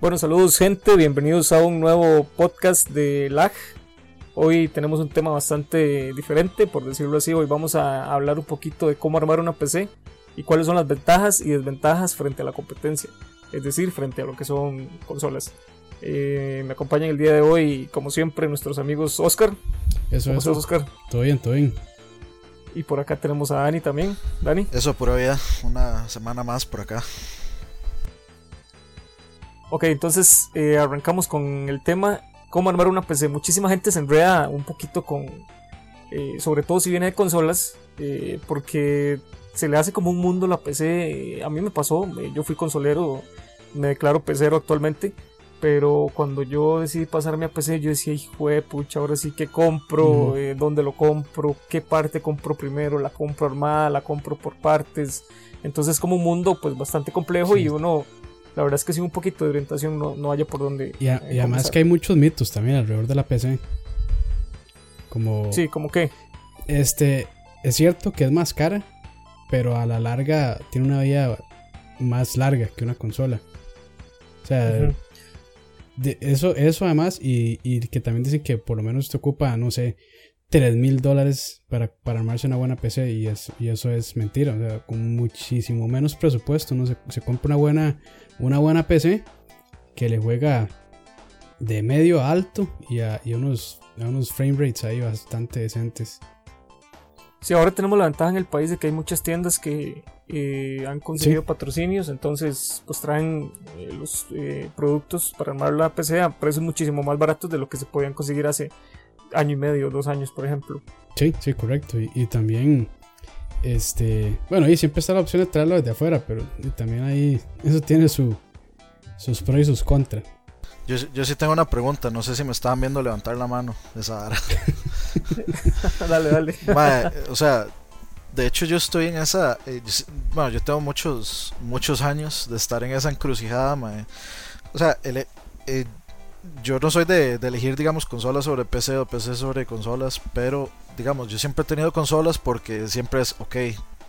Bueno, saludos gente, bienvenidos a un nuevo podcast de LAG. Hoy tenemos un tema bastante diferente, por decirlo así. Hoy vamos a hablar un poquito de cómo armar una PC y cuáles son las ventajas y desventajas frente a la competencia, es decir, frente a lo que son consolas. Eh, me acompañan el día de hoy, como siempre, nuestros amigos Oscar. Eso, es, Oscar? Todo bien, todo bien. Y por acá tenemos a Dani también. Dani. Eso, pura vida. Una semana más por acá. Ok, entonces eh, arrancamos con el tema cómo armar una PC. Muchísima gente se enreda un poquito con, eh, sobre todo si viene de consolas, eh, porque se le hace como un mundo la PC. A mí me pasó, yo fui consolero, me declaro pecero actualmente. Pero cuando yo decidí pasarme a PC, yo decía, hijo de pucha, ahora sí que compro, dónde lo compro, qué parte compro primero, la compro armada, la compro por partes. Entonces es como un mundo pues bastante complejo y uno la verdad es que sin un poquito de orientación no, no haya por dónde. Y, además que hay muchos mitos también alrededor de la PC. Como. Sí, como que. Este. Es cierto que es más cara, pero a la larga tiene una vida más larga que una consola. O sea, de eso, eso además, y, y, que también dicen que por lo menos te ocupa, no sé, 3 mil dólares para, para, armarse una buena PC y, es, y eso es mentira. O sea, con muchísimo menos presupuesto, no se, se compra una buena, una buena PC que le juega de medio a alto y a, unos, unos frame rates ahí bastante decentes. Sí, ahora tenemos la ventaja en el país de que hay muchas tiendas que eh, han conseguido patrocinios, entonces pues traen eh, los eh, productos para armar la PC a precios muchísimo más baratos de lo que se podían conseguir hace año y medio, dos años, por ejemplo. Sí, sí, correcto. Y, también este, bueno, ahí siempre está la opción de traerlo desde afuera, pero también ahí eso tiene su, sus pros y sus contras. Yo, yo sí tengo una pregunta, no sé si me estaban viendo levantar la mano esa hora. dale, dale. o sea, de hecho yo estoy en esa, eh, bueno, yo tengo muchos, muchos años de estar en esa encrucijada, O sea, el, eh, yo no soy de, elegir, digamos, consolas sobre PC o PC sobre consolas, pero digamos, yo siempre he tenido consolas porque siempre es, ok,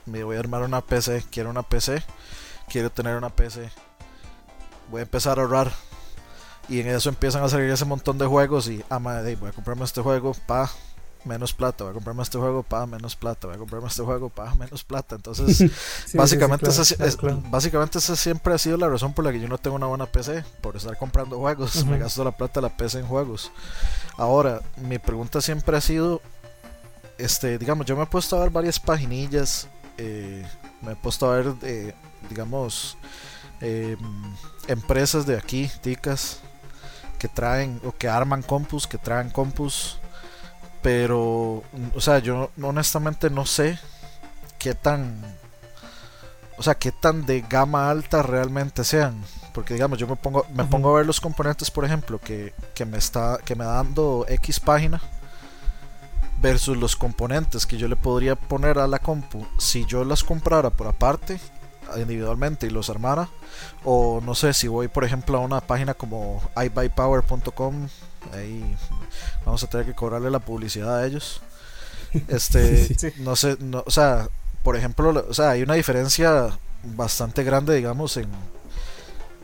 me voy a armar una PC, quiero una PC, quiero tener una PC, voy a empezar a ahorrar. Y en eso empiezan a salir ese montón de juegos y, ah, madre, voy a comprarme este juego, pa, menos plata, voy a comprarme este juego, pa, menos plata, voy a comprarme este juego, pa, menos plata. Entonces, básicamente, básicamente esa siempre ha sido la razón por la que yo no tengo una buena PC, por estar comprando juegos, me gasto la plata de la PC en juegos. Ahora, mi pregunta siempre ha sido, este, digamos, yo me he puesto a ver varias paginillas, eh, me he puesto a ver, eh, digamos, em, empresas de aquí, ticas, que traen o que arman compus, que traen compus, pero, o sea, yo honestamente no sé qué tan, o sea, qué tan de gama alta realmente sean. Porque digamos, yo me pongo, me pongo a ver los componentes, por ejemplo, que, que me está, que me dando X página versus los componentes que yo le podría poner a la compu si yo las comprara por aparte individualmente y los armara o no sé si voy por ejemplo a una página como ibuypower.com ahí vamos a tener que cobrarle la publicidad a ellos. Este no sé no, o sea por ejemplo o sea hay una diferencia bastante grande digamos en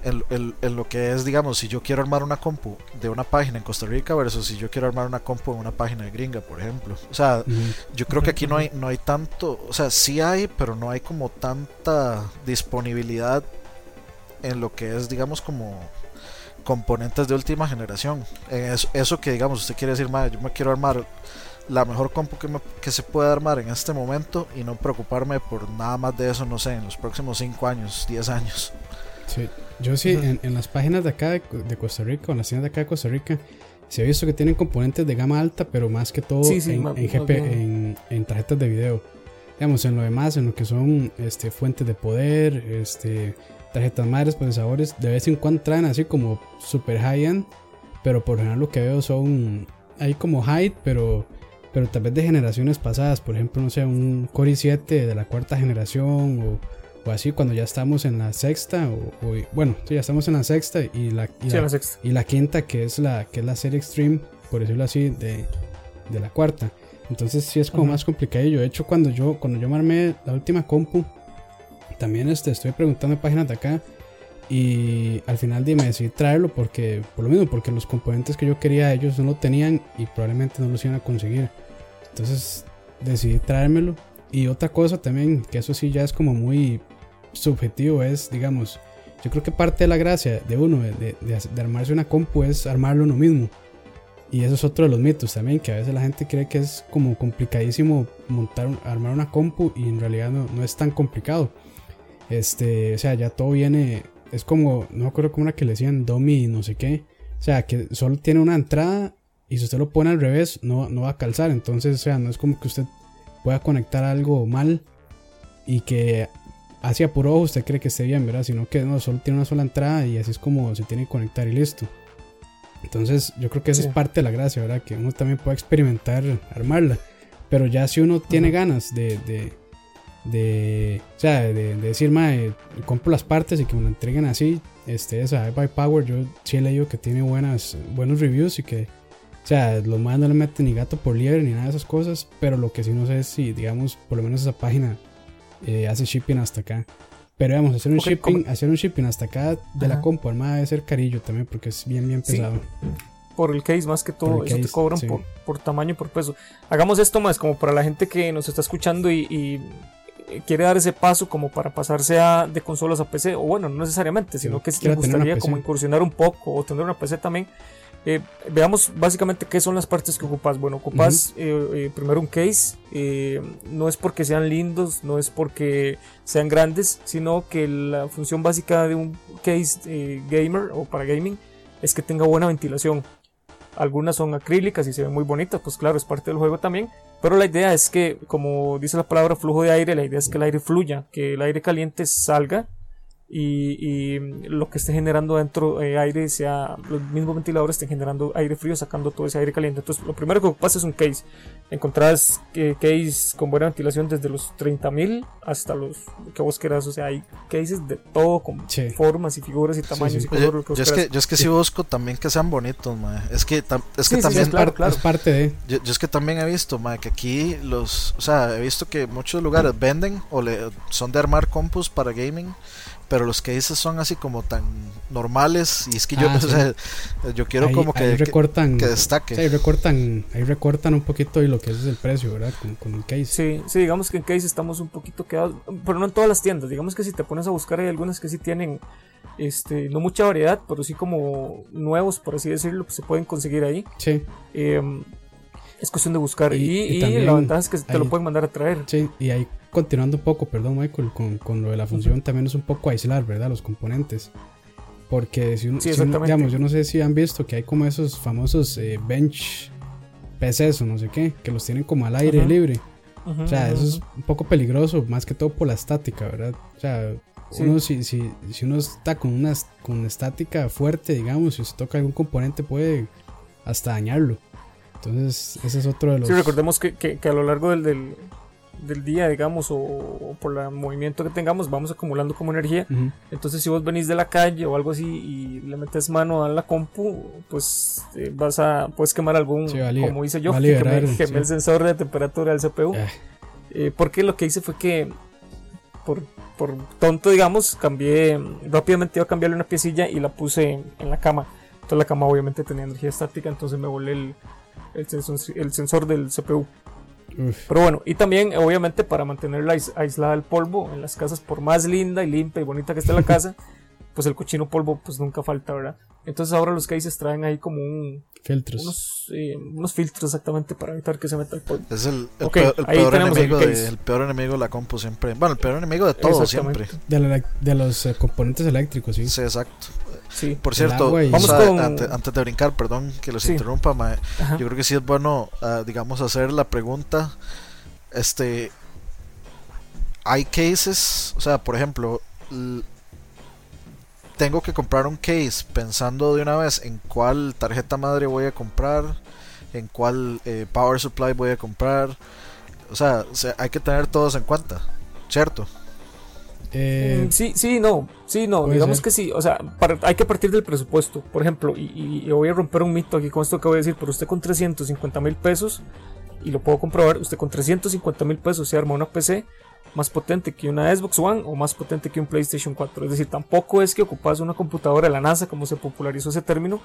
en, lo que es, digamos, si yo quiero armar una compu de una página en Costa Rica versus si yo quiero armar una compu en una página de gringa, por ejemplo. O sea, yo creo que aquí no hay, no hay tanto, o sea, sí hay, pero no hay como tanta disponibilidad en lo que es, digamos, como componentes de última generación. En eso, que, digamos, usted quiere decir, yo me quiero armar la mejor compu que, que se puede armar en este momento y no preocuparme por nada más de eso, no sé, en los próximos 5 años, 10 años. Sí, yo sí, en, las páginas de acá de, Costa Rica, o en las tiendas de acá de Costa Rica, se ha visto que tienen componentes de gama alta, pero más que todo en, en, tarjetas de video. Digamos, en lo demás, en lo que son este, fuentes de poder, este, tarjetas madres, procesadores, de vez en cuando traen así como super high-end, pero por general lo que veo son, hay como high, pero, pero tal vez de generaciones pasadas, por ejemplo, no sé, un Core i7 de la cuarta generación o así cuando ya estamos en la sexta o, bueno ya estamos en la sexta y la y, la, quinta que es la que es la serie extreme por decirlo así de, de la cuarta entonces sí es como más complicado de hecho cuando yo cuando yo me armé la última compu también este, estoy preguntando en páginas de acá Y al final me decidí traerlo porque, por lo mismo, porque los componentes que yo quería ellos no lo tenían y probablemente no los iban a conseguir. Entonces decidí traérmelo. Y otra cosa también, que eso sí ya es como muy subjetivo, es, digamos, yo creo que parte de la gracia de uno, de, de, armarse una compu, es armarlo uno mismo. Y eso es otro de los mitos también, que a veces la gente cree que es como complicadísimo montar, armar una compu y en realidad no, no es tan complicado. Este, o sea, ya todo viene, es como, no me acuerdo cómo era que le decían Domi no sé qué. O sea, que solo tiene una entrada y si usted lo pone al revés no, no va a calzar. Entonces, o sea, no es como que usted pueda conectar algo mal y que hacia puro ojo usted cree que esté bien, ¿verdad? Sino que no, solo tiene una sola entrada y así es como se tiene que conectar y listo. Entonces yo creo que esa es parte de la gracia, ¿verdad? Que uno también puede experimentar armarla. Pero ya si uno tiene ganas de, de, de, o sea, de, decir, mae, compro las partes y que me lo entreguen así, este, esa by Power, yo sí he leído que tiene buenas, buenos reviews y que, o sea, los más no le meten ni gato por liebre ni nada de esas cosas, pero lo que sí no sé es si, digamos, por lo menos esa página eh, hace shipping hasta acá. Pero vamos, hacer un shipping, hacer un shipping hasta acá de la compu armada debe ser carillo también porque es bien bien pesado. Por el case más que todo, eso te cobran por, por, tamaño y por peso. Hagamos esto más como para la gente que nos está escuchando y, quiere dar ese paso como para pasarse a, de consolas a PC, o bueno, no necesariamente, sino que si le gustaría como incursionar un poco o tener una PC también. Eh, veamos básicamente qué son las partes que ocupas. Bueno, ocupas eh, eh, primero un case. no es porque sean lindos, no es porque sean grandes, sino que la función básica de un case gamer o para gaming es que tenga buena ventilación. Algunas son acrílicas y se ven muy bonitas, pues claro, es parte del juego también. Pero la idea es que, como dice la palabra flujo de aire, la idea es que el aire fluya, que el aire caliente salga y, lo que esté generando dentro de eh, aire sea los mismos ventiladores estén generando aire frío sacando todo ese aire caliente. Entonces lo primero que pasa es un case. Encontrarás eh, case con buena ventilación desde los 30.000 hasta los que vos quieras. O sea hay cases de todo con formas y figuras y tamaños y colores yo, es que, yo es que sí busco también que sean bonitos es que, es que también claro, es parte de yo, es que también he visto que aquí los o sea he visto que muchos lugares venden o le, son de armar compus para gaming pero los que dices son así como tan normales y es que yo ah, yo quiero como que, recortan, que, destaque. Ahí recortan ahí recortan un poquito y lo que es el precio verdad con, el case. Sí sí digamos que en case estamos un poquito quedados pero no en todas las tiendas. Digamos que si te pones a buscar hay algunas que sí tienen este no mucha variedad pero sí como nuevos por así decirlo que se pueden conseguir ahí. Sí. Em, es cuestión de buscar y, la ventaja es que te lo pueden mandar a traer sí y hay continuando un poco, perdón Michael, con, con lo de la función también es un poco aislar, ¿verdad? Los componentes. Porque si, uno, digamos, yo no sé si han visto que hay como esos famosos eh, bench PCs o no sé qué, que los tienen como al aire libre. o sea, eso es un poco peligroso, más que todo por la estática, ¿verdad? O sea, uno, si, si, si, uno está con una con estática fuerte, digamos, si se toca algún componente puede hasta dañarlo. Entonces, ese es otro de los... Sí, recordemos que, que, que a lo largo del, del, del día, digamos, o, por el movimiento que tengamos, vamos acumulando como energía. Entonces, si vos venís de la calle o algo así y le metes mano a la compu, pues eh, vas a, puedes quemar algún, como hice yo, que quemé, el sensor de temperatura del CPU. Ah. Eh, porque lo que hice fue que, por, por tonto, digamos, cambié, rápidamente iba a cambiarle una piecilla y la puse en la cama. Entonces la cama obviamente tenía energía estática, entonces me volé el, el, sensor, el sensor del CPU. Pero bueno, y también obviamente para mantenerla aislada del polvo en las casas, por más linda y limpia y bonita que esté la casa, pues el cochino polvo pues nunca falta, ¿verdad? Entonces ahora los cases traen ahí como un... Filtros. Unos, eh, unos filtros exactamente para evitar que se meta el polvo. Es el, peor, enemigo de, el peor enemigo de la compu siempre. Bueno, el peor enemigo de todo siempre. De, de los eh, componentes eléctricos, sí. Sí, exacto. Por cierto, vamos antes, de brincar, perdón que los interrumpa, yo creo que sí es bueno, ah, digamos, hacer la pregunta. Este, hay cases, o sea, por ejemplo, tengo que comprar un case pensando de una vez en cuál tarjeta madre voy a comprar, en cuál eh, power supply voy a comprar. O sea, hay que tener todos en cuenta, ¿cierto? Eh, mm, sí, sí, no, sí, no, digamos que sí, o sea, hay que partir del presupuesto, por ejemplo, y, voy a romper un mito aquí con esto que voy a decir, pero usted con 350 mil pesos, y lo puedo comprobar, usted con 350 mil pesos se arma una PC más potente que una Xbox One o más potente que un PlayStation 4. Es decir, tampoco es que ocupas una computadora de la NASA, como se popularizó ese término,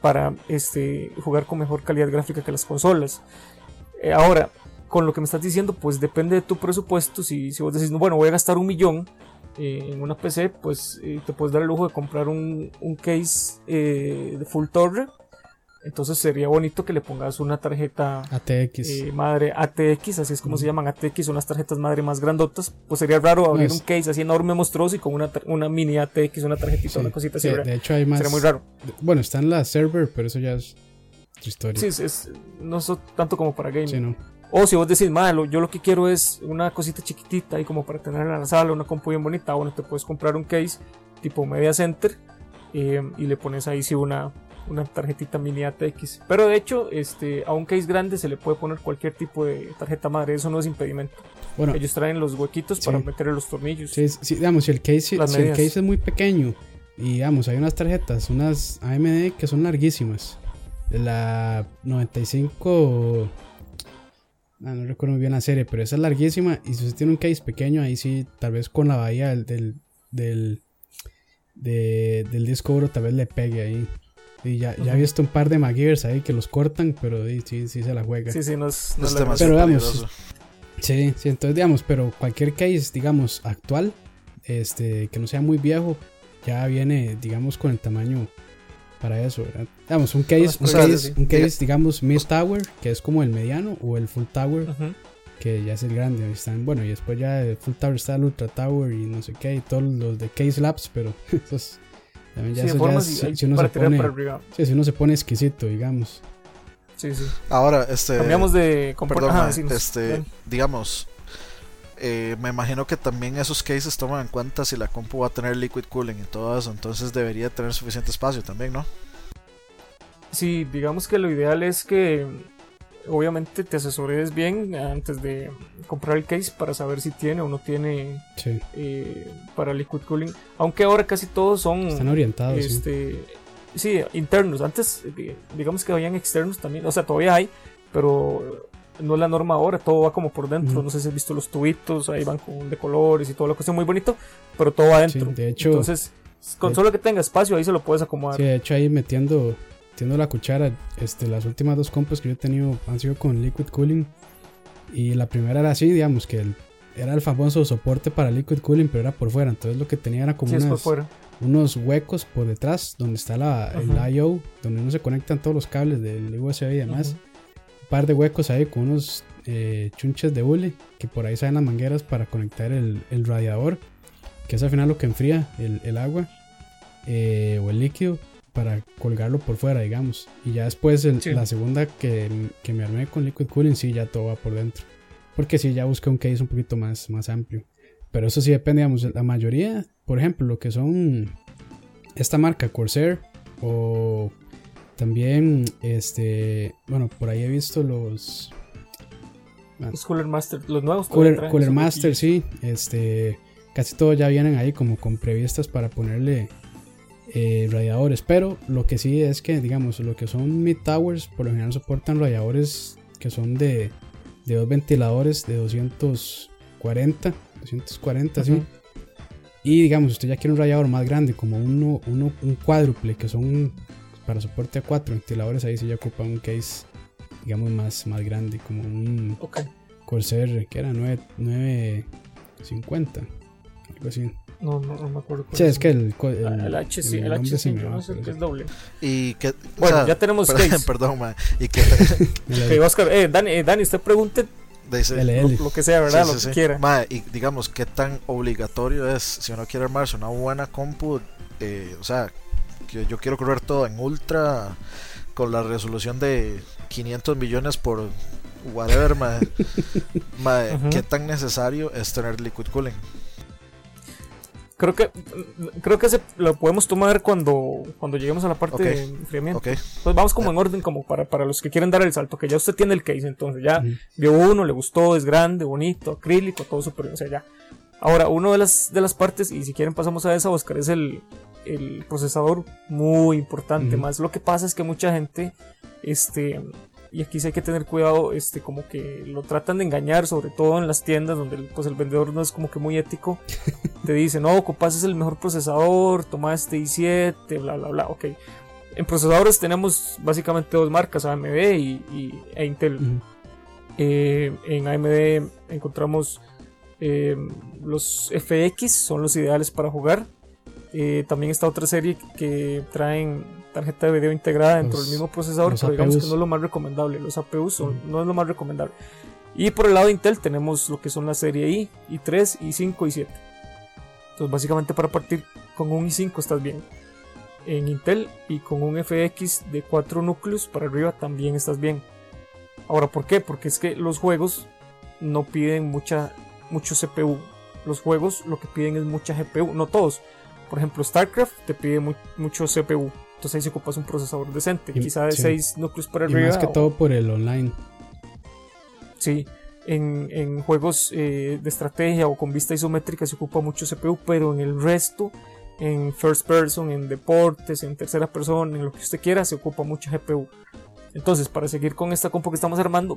para este, jugar con mejor calidad gráfica que las consolas. Eh, ahora, con lo que me estás diciendo, pues depende de tu presupuesto. Si, si vos decís, bueno, voy a gastar un millón eh, en una PC, pues eh, te puedes dar el lujo de comprar un, un case de full torre entonces sería bonito que le pongas una tarjeta ATX. Eh, madre ATX, así es como se llaman ATX, son las tarjetas madre más grandotas. Pues sería raro abrir un case así enorme, monstruoso y con una, una mini ATX, una tarjetita, una cosita así. de hecho hay más. Sería muy raro. Bueno, está en la server, pero eso ya es otra historia. Sí, es, no es tanto como para gaming. O si vos decís, malo, yo lo que quiero es una cosita chiquitita ahí como para tenerla en la sala, una compu bien bonita. Bueno, te puedes comprar un case tipo Media Center eh, y le pones ahí sí una, una tarjetita mini ATX. Pero de hecho, este, a un case grande se le puede poner cualquier tipo de tarjeta madre, eso no es impedimento. Bueno, Ellos traen los huequitos para meterle los tornillos. Sí, digamos, si el, case, si el case es muy pequeño y digamos, hay unas tarjetas, unas AMD que son larguísimas. La 95... Ah, no recuerdo muy bien la serie, pero esa es larguísima. Y si usted tiene un case pequeño, ahí sí, tal vez con la bahía del, del, del, del disco duro, tal vez le pegue ahí. Y ya, ya he visto un par de McGears ahí que los cortan, pero sí, sí se la juega. Sí, sí, no es, Pero digamos, sí, sí, entonces digamos, pero cualquier case, digamos, actual, este, que no sea muy viejo, ya viene, digamos, con el tamaño para eso, ¿verdad? Digamos, un case, un case, un case digamos, mid tower, que es como el mediano, o el full tower, que ya es el grande. Están, bueno, y después ya el full tower está el ultra tower y no sé qué, y todos los de case labs, pero esos si, uno se pone, si uno se pone exquisito, digamos. Sí, sí. Ahora, este. Cambiamos de perdón, este, digamos. Eh, me imagino que también esos cases toman en cuenta si la compu va a tener liquid cooling y todo eso, entonces debería tener suficiente espacio también, ¿no? Sí, digamos que lo ideal es que obviamente te asesores bien antes de comprar el case para saber si tiene o no tiene eh, para liquid cooling. Aunque ahora casi todos son. Están orientados. Este, sí. internos. Antes, digamos que habían externos también. O sea, todavía hay, pero no es la norma ahora. Todo va como por dentro. No sé si has visto los tubitos, ahí van con de colores y toda la cuestión muy bonito, pero todo va adentro. de hecho. Entonces, con solo que tenga espacio, ahí se lo puedes acomodar. Sí, de hecho, ahí metiendo Tiendo la cuchara, este, las últimas dos compras que yo he tenido han sido con liquid cooling. Y la primera era así, digamos, que era el famoso soporte para liquid cooling, pero era por fuera. Entonces lo que tenía era como unos huecos por detrás donde está la, el I.O., donde no se conectan todos los cables del USB y demás. Un par de huecos ahí con unos eh, chunches de hule, que por ahí salen las mangueras para conectar el, radiador, que es al final lo que enfría el, agua eh, o el líquido para colgarlo por fuera, digamos. Y ya después la segunda que, que, me armé con Liquid Cooling, sí, ya todo va por dentro. Porque sí, ya busqué un case un poquito más, más amplio. Pero eso sí depende, digamos, la mayoría, por ejemplo, lo que son esta marca Corsair o también, este, bueno, por ahí he visto los... Los Cooler Master, los nuevos. Cooler, Cooler Master, sí, este, casi todos ya vienen ahí como con previstas para ponerle eh, radiadores. Pero lo que sí es que, digamos, lo que son mid towers, por lo general soportan radiadores que son de, de dos ventiladores de 240, 240, sí. Y digamos, usted ya quiere un radiador más grande, como uno, uno, un cuádruple, que son para soporte a cuatro ventiladores, ahí sí ya ocupa un case, digamos, más, más grande, como un Corsair, que era 9, 950, algo así. No, no, me acuerdo. Sí, es que el, el, H sí, el, H sí, no sé que es doble. Y que, bueno, ya tenemos perdón, perdón, man, y que okay, Oscar, eh, Dani, eh, Dani, usted pregunte lo, lo, que sea, ¿verdad? lo que quiera. Ma, y digamos, ¿qué tan obligatorio es si uno quiere armarse una buena compu? Eh, o sea, que yo quiero correr todo en ultra con la resolución de 500 millones por whatever, ma, ma, ¿qué tan necesario es tener liquid cooling? Creo que creo que se, lo podemos tomar cuando cuando lleguemos a la parte de enfriamiento. Pues vamos como en orden como para, para los que quieren dar el salto, que ya usted tiene el case, entonces ya vio uno, le gustó, es grande, bonito, acrílico, todo súper, o sea, ya. Ahora, una de las de las partes y si quieren pasamos a esa, Oscar, es el, el procesador muy importante, más lo que pasa es que mucha gente este y aquí sí hay que tener cuidado, este, como que lo tratan de engañar, sobre todo en las tiendas donde pues el vendedor no es como que muy ético. Te dice, no, ocupas es el mejor procesador, toma este i7, bla, bla, bla, ok. En procesadores tenemos básicamente dos marcas, AMD y, e Intel. Eh, en AMD encontramos eh, los FX, son los ideales para jugar. Eh, también está otra serie que traen tarjeta de video integrada dentro del mismo procesador, pero digamos que no es lo más recomendable. Los APUs no es lo más recomendable. Y por el lado de Intel tenemos lo que son la serie i, i3, i5, i7. Entonces básicamente para partir con un i5 estás bien. En Intel y con un FX de 4 núcleos para arriba también estás bien. Ahora, ¿por qué? Porque es que los juegos no piden mucha, mucho CPU. Los juegos lo que piden es mucha GPU, no todos. Por ejemplo, StarCraft te pide mucho CPU. Entonces ahí se ocupas un procesador decente, quizá de 6 núcleos para arriba. Y más que todo por el online. Sí, en, juegos eh, de estrategia o con vista isométrica se ocupa mucho CPU, pero en el resto, en first person, en deportes, en tercera persona, en lo que usted quiera, se ocupa mucha GPU. Entonces, para seguir con esta compo que estamos armando,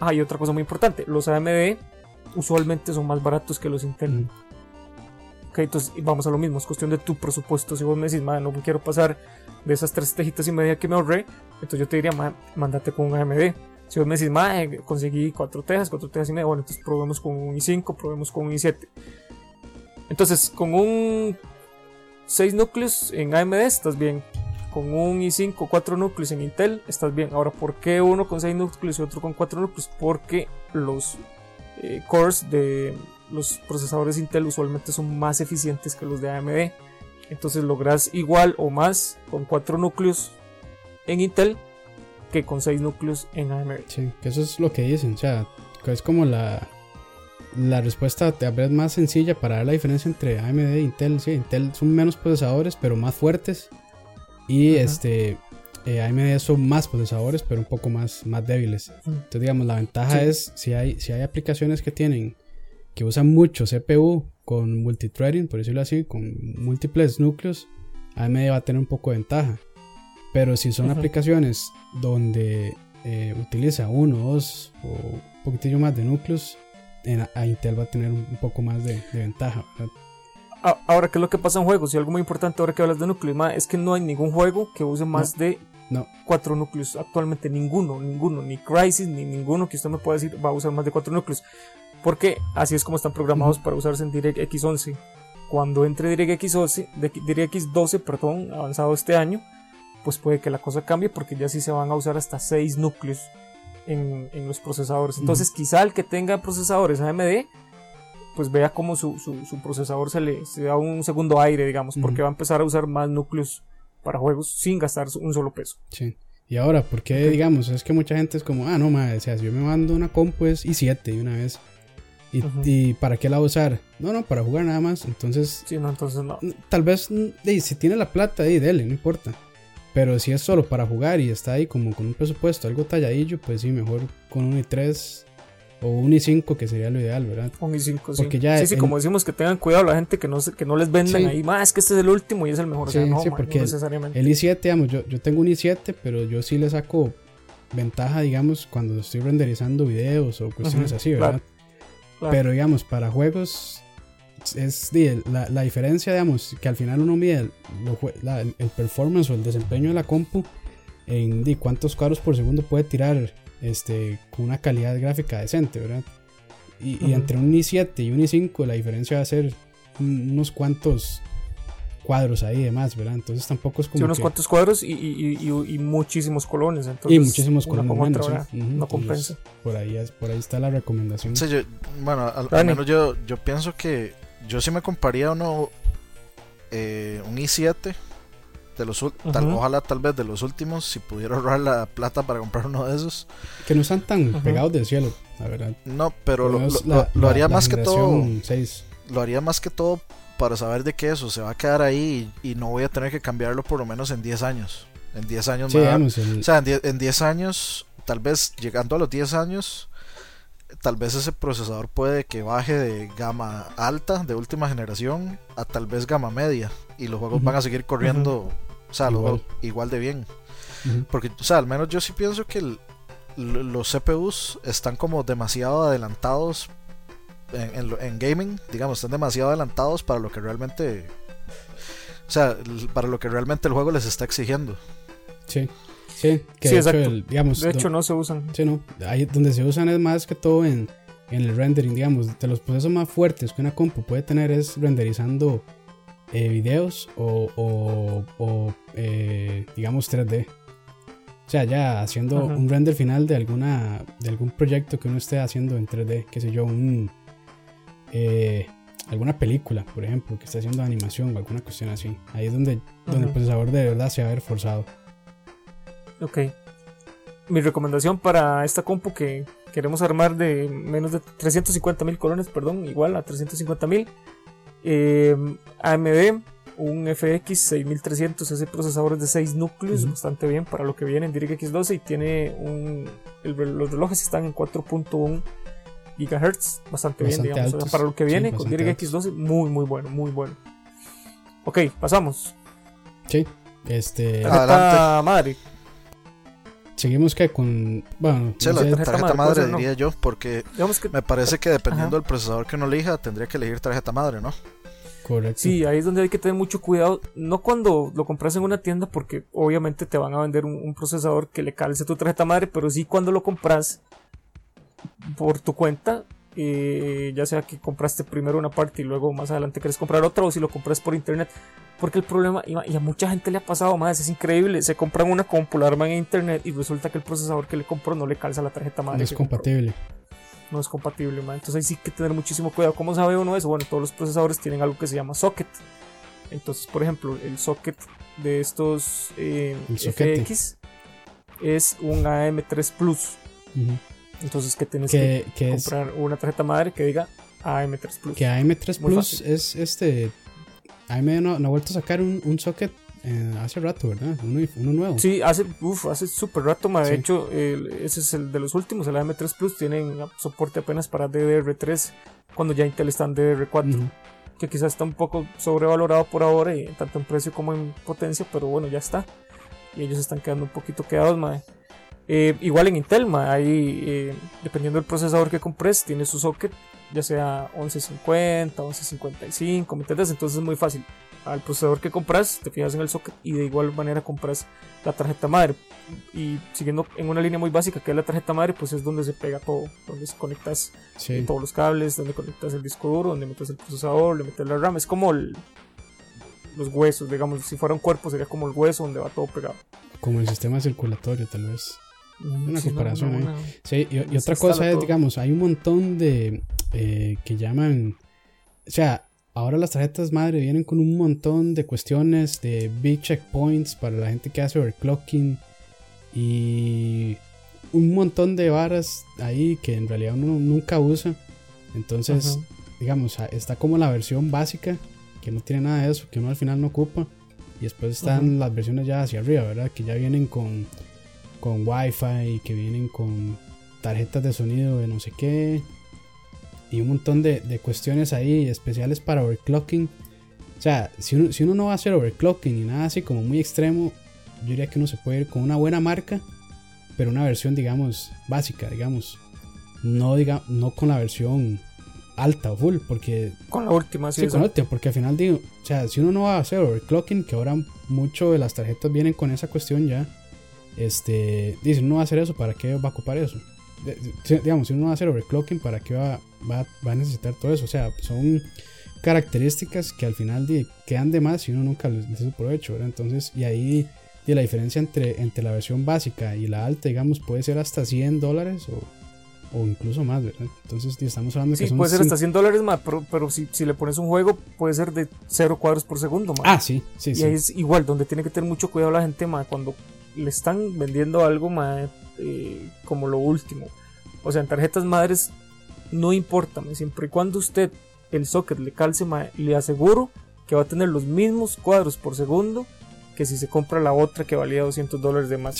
hay otra cosa muy importante. Los AMD usualmente son más baratos que los Intel. Mm. Ok, entonces vamos a lo mismo, es cuestión de tu presupuesto. Si vos me decís, no quiero pasar de esas tres tejitas y media que me ahorré, entonces yo te diría, mandate con un AMD. Si vos me decís, eh, conseguí cuatro tejas, cuatro tejas y media, bueno, entonces probemos con un i5, probemos con un i7. Entonces, con un 6 núcleos en AMD estás bien. Con un i5, 4 núcleos en Intel estás bien. Ahora, ¿por qué uno con 6 núcleos y otro con 4 núcleos? Porque los eh, cores de los procesadores Intel usualmente son más eficientes que los de AMD. Entonces logras igual o más con 4 núcleos en Intel que con 6 núcleos en AMD. Sí, que eso es lo que dicen. O sea, es como la, la respuesta tal vez más sencilla para dar la diferencia entre AMD e Intel. Sí, Intel son menos procesadores, pero más fuertes. Y este eh, AMD son más procesadores, pero un poco más, más débiles. Entonces, digamos, la ventaja es si hay, si hay aplicaciones que tienen, que usan mucho CPU con multithreading, por decirlo así, con múltiples núcleos, AMD va a tener un poco de ventaja. Pero si son aplicaciones donde eh, utiliza uno, dos o un poquitillo más de núcleos, a Intel va a tener un, poco más de, ventaja. Ahora, ¿qué es lo que pasa en juegos? Y algo muy importante ahora que hablas de núcleos, es que no hay ningún juego que use más de no. Cuatro núcleos. Actualmente ninguno, ninguno, ni Crisis, ni ninguno que usted me pueda decir va a usar más de cuatro núcleos. Porque así es como están programados para usarse en DirectX 11. Cuando entre DirectX 12, DirectX 12, perdón, avanzado este año, pues puede que la cosa cambie porque ya sí se van a usar hasta 6 núcleos en, los procesadores. Entonces, quizá el que tenga procesadores AMD, pues vea cómo su, procesador se le da un segundo aire, digamos, porque va a empezar a usar más núcleos para juegos sin gastar un solo peso. Sí. Y ahora, ¿por qué, digamos? Es que mucha gente es como, ah, no, madre, o sea, si yo me mando una compu es i7 de una vez. Y, para qué la voy a usar? No, no, para jugar nada más. Entonces. Sí, no, entonces no. Tal vez, si tiene la plata, ahí, dele, no importa. Pero si es solo para jugar y está ahí como con un presupuesto algo talladillo, pues sí, mejor con un i3 o un i5 que sería lo ideal, ¿verdad? Un i5, Porque sí. Ya sí, sí, como decimos, que tengan cuidado la gente que no, que no les vendan ahí, más que este es el último y es el mejor. Sí, sí, porque necesariamente. El, i7, digamos, yo, yo tengo un i7, pero yo sí le saco ventaja, digamos, cuando estoy renderizando videos o cuestiones así, ¿verdad? Pero digamos, para juegos es la, la, diferencia, digamos, que al final uno mide el, el, performance o el desempeño de la compu en de cuántos cuadros por segundo puede tirar este, con una calidad gráfica decente, ¿verdad? Y, entre un i7 y un i5 la diferencia va a ser unos cuantos cuadros ahí de más, ¿verdad? Entonces tampoco es como. Sí, unos cuantos cuadros y, y, muchísimos colones. Entonces, y muchísimos colones menos. No compensa. Por ahí, por ahí está la recomendación. bueno, al, menos yo, yo pienso que yo sí me compraría uno, eh, un i7 de los ojalá tal vez de los últimos si pudiera ahorrar la plata para comprar uno de esos que no están tan pegados del cielo la verdad no pero lo, haría más que todo lo haría más que todo para saber de qué eso se va a quedar ahí y, no voy a tener que cambiarlo por lo menos en 10 años. En 10 años más o sea en 10 años tal vez llegando a los 10 años tal vez ese procesador puede que baje de gama alta de última generación a tal vez gama media. Y los juegos van a seguir corriendo o sea, igual, igual de bien. Porque, o sea, al menos yo sí pienso que el, los CPUs están como demasiado adelantados en, en, gaming, digamos, están demasiado adelantados para lo que realmente. O sea, para lo que realmente el juego les está exigiendo. Sí. Sí, que de, Hecho, digamos, de hecho no se usan. Sí, no. Ahí donde se usan es más que todo en, en el rendering, digamos. De los procesos más fuertes que una compu puede tener es renderizando eh, videos o, o, o eh, digamos 3D. O sea, ya haciendo un render final de alguna de algún proyecto que uno esté haciendo en 3D, qué sé yo, un eh, alguna película, por ejemplo, que esté haciendo animación o alguna cuestión así. Ahí es donde, donde el procesador de verdad se va a ver forzado. Ok. Mi recomendación para esta compu que queremos armar de menos de 350 mil colones, perdón, igual a 350 mil. Eh, AMD un FX 6300, ese procesador es de 6 núcleos, bastante bien para lo que viene en DirectX 12 y tiene un, los relojes están en 4.1 GHz, bastante, bien, digamos. para lo que viene con DirectX 12, muy, muy bueno, muy bueno. Ok, pasamos. Sí, este. Tarjeta madre. Seguimos que con. Bueno, sí, la tarjeta, madre, diría yo, porque me parece que dependiendo del procesador que uno elija, tendría que elegir tarjeta madre, ¿no? Sí, ahí es donde hay que tener mucho cuidado. No cuando lo compras en una tienda, porque obviamente te van a vender un, procesador que le calce tu tarjeta madre, pero sí cuando lo compras por tu cuenta, eh, ya sea que compraste primero una parte y luego más adelante quieres comprar otra, o si lo compras por internet. Porque el problema, y a mucha gente le ha pasado más, es increíble. Se compran una compu, la arman en internet y resulta que el procesador que le compró no le calza la tarjeta madre. No es compatible no es compatible, entonces hay sí que tener muchísimo cuidado. ¿Cómo sabe uno eso? Bueno, todos los procesadores tienen algo que se llama socket. Entonces, por ejemplo, el socket de estos eh, FX es un AM3 Plus. Entonces, que tienes que, comprar una tarjeta madre que diga AM3 Plus. Que AM3 Plus es este. AM no, no ha vuelto a sacar un, un socket eh, hace rato, ¿verdad? Uno, nuevo. Sí, hace, uf, hace súper rato, de hecho, ese es el de los últimos, el AM3 Plus, tienen soporte apenas para DDR3, cuando ya Intel está en DDR4, que quizás está un poco sobrevalorado por ahora, tanto en precio como en potencia, pero bueno, ya está. Y ellos están quedando un poquito quedados, madre. Eh, igual en Intel, ahí, eh, dependiendo del procesador que compres, tiene su socket, ya sea 1150, 1155, ¿me entiendes? Entonces es muy fácil al procesador que compras, te fijas en el socket y de igual manera compras la tarjeta madre. Y siguiendo en una línea muy básica que es la tarjeta madre, pues es donde se pega todo, donde se conectas todos los cables, donde conectas el disco duro, donde metes el procesador, le metes la RAM, es como los huesos, digamos, si fuera un cuerpo sería como el hueso donde va todo pegado. Como el sistema circulatorio tal vez. Una comparación Sí, y, otra cosa es, digamos, hay un montón de eh, que llaman, o sea, Ahora las tarjetas madre vienen con un montón de cuestiones de big checkpoints para la gente que hace overclocking y un montón de varas ahí que en realidad uno nunca usa. Entonces, digamos, está como la versión básica que no tiene nada de eso, que uno al final no ocupa. Y después están las versiones ya hacia arriba, ¿verdad? Que ya vienen con, con Wi-Fi, que vienen con tarjetas de sonido de no sé qué y un montón de, de, cuestiones ahí especiales para overclocking. O sea, si uno, si uno no va a hacer overclocking y nada así como muy extremo, yo diría que uno se puede ir con una buena marca, pero una versión, digamos, básica, digamos. No, diga, no con la versión alta o full, porque... Con la última, sí. con la última, porque al final digo, o sea, si uno no va a hacer overclocking, que ahora mucho de las tarjetas vienen con esa cuestión ya, este, dice, no va a hacer eso, ¿para qué va a ocupar eso? digamos, si uno va a hacer overclocking, ¿para qué va, va, a necesitar todo eso? O sea, son características que al final quedan de más y uno nunca les dice provecho, ¿verdad? Entonces, y ahí y la diferencia entre, entre la versión básica y la alta, digamos, puede ser hasta 100 dólares o, o incluso más, ¿verdad? Entonces, estamos hablando de que sí, puede ser hasta 100 dólares más, pero, si, si, le pones un juego, puede ser de 0 cuadros por segundo más. Ah, sí, sí, y ahí es igual, donde tiene que tener mucho cuidado la gente, más cuando le están vendiendo algo, más eh, como lo último. O sea, en tarjetas madres no importa, siempre y cuando usted el socket le calce, le aseguro que va a tener los mismos cuadros por segundo que si se compra la otra que valía 200 dólares de más.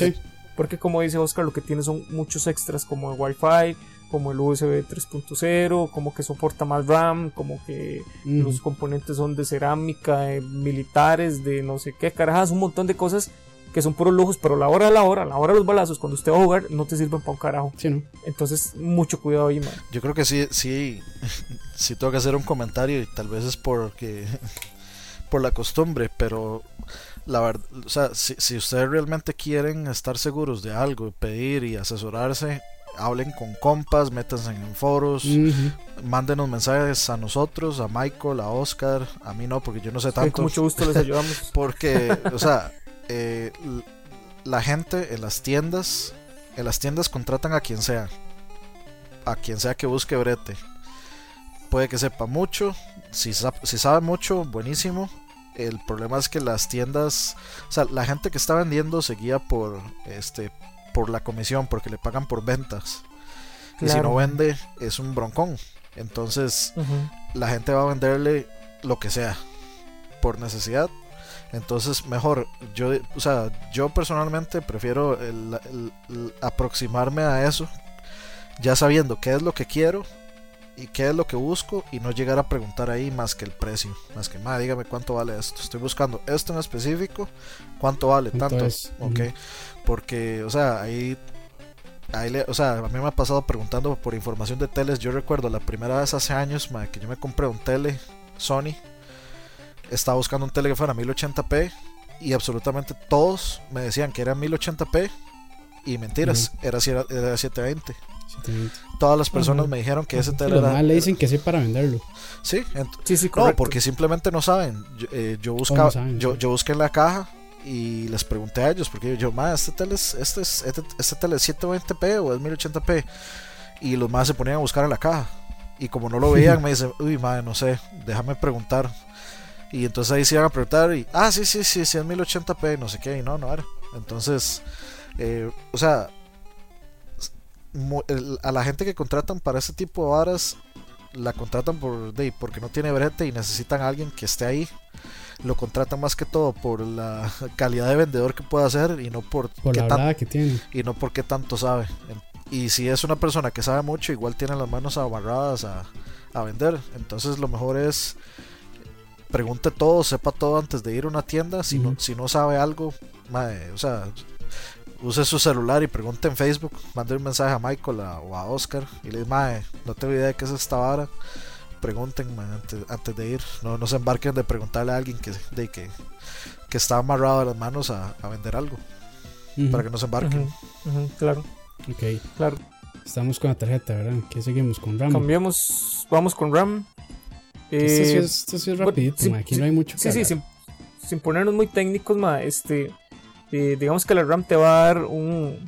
Porque como dice Oscar, lo que tiene son muchos extras como el Wi-Fi, como el USB 3.0, como que soporta más RAM, como que los componentes son de cerámica, militares, de no sé qué, carajas, un montón de cosas que son puros lujos, pero la hora de la hora, la hora de los balazos, cuando usted va a jugar, no te sirven para un carajo. Sí, ¿no? Entonces, mucho cuidado ahí, man. Yo creo que sí, sí, sí tengo que hacer un comentario y tal vez es porque por la costumbre, pero la verdad, o sea, si, si ustedes realmente quieren estar seguros de algo, pedir y asesorarse, hablen con compas, métanse en foros, mándenos mensajes a nosotros, a Michael, a Oscar, a mí no, porque yo no sé tanto. con mucho gusto les ayudamos. Porque, o sea, eh, la gente en las tiendas, en las tiendas contratan a quien sea, a quien sea que busque brete. Puede que sepa mucho, si, si sabe mucho, buenísimo. El problema es que las tiendas, o sea, la gente que está vendiendo se guía por este por la comisión, porque le pagan por ventas. Y si no vende, es un broncón. Entonces, la gente va a venderle lo que sea, por necesidad. Entonces, mejor, yo, o sea, yo personalmente prefiero aproximarme a eso, ya sabiendo qué es lo que quiero y qué es lo que busco y no llegar a preguntar ahí más que el precio, más que, más dígame cuánto vale esto. Estoy buscando esto en específico, cuánto vale, tanto. Ok, porque, o sea, ahí, ahí o sea, a mí me ha pasado preguntando por información de teles. Yo recuerdo la primera vez hace años que yo me compré un tele Sony. Estaba buscando un tele que fuera 1080p y absolutamente todos me decían que era 1080p y mentiras, era, era 720. Todas las personas me dijeron que ese tele era. le dicen que sí para venderlo. Sí, sí, sí no, porque simplemente no saben. Yo, eh, yo buscaba, yo, yo busqué en la caja y les pregunté a ellos, porque yo, más este tele es, este es, este, este tele es 720p o es 1080p. Y los más se ponían a buscar en la caja. Y como no lo veían, me dicen, uy, madre, no sé, déjame preguntar. Y entonces ahí se iban a preguntar y, ah, sí, sí, sí, sí es 1080p, no sé qué, y no, no era. Entonces, eh, o sea, a la gente que contratan para ese tipo de varas, la contratan por, de, porque no tiene brete y necesitan a alguien que esté ahí. Lo contratan más que todo por la calidad de vendedor que puede hacer y no por, la que tiene. y no porque tanto sabe. Y si es una persona que sabe mucho igual tiene las manos amarradas a, a vender. Entonces lo mejor es pregunte todo sepa todo antes de ir a una tienda si no si no sabe algo o sea use su celular y pregunte en Facebook mande un mensaje a Michael o a Oscar y le dice no tengo idea de qué es esta vara pregunten antes, de ir. No, no se embarquen de preguntarle a alguien que, de, que, que está amarrado a las manos a, vender algo. Para que no se embarquen. claro. Ok. Claro. Estamos con la tarjeta, ¿verdad? ¿Qué seguimos con RAM? Cambiamos, vamos con RAM. Eh, esto, sí es, rapidito, aquí no hay mucho que Sí, sí, sin, ponernos muy técnicos, ma, este, eh, digamos que la RAM te va a dar un,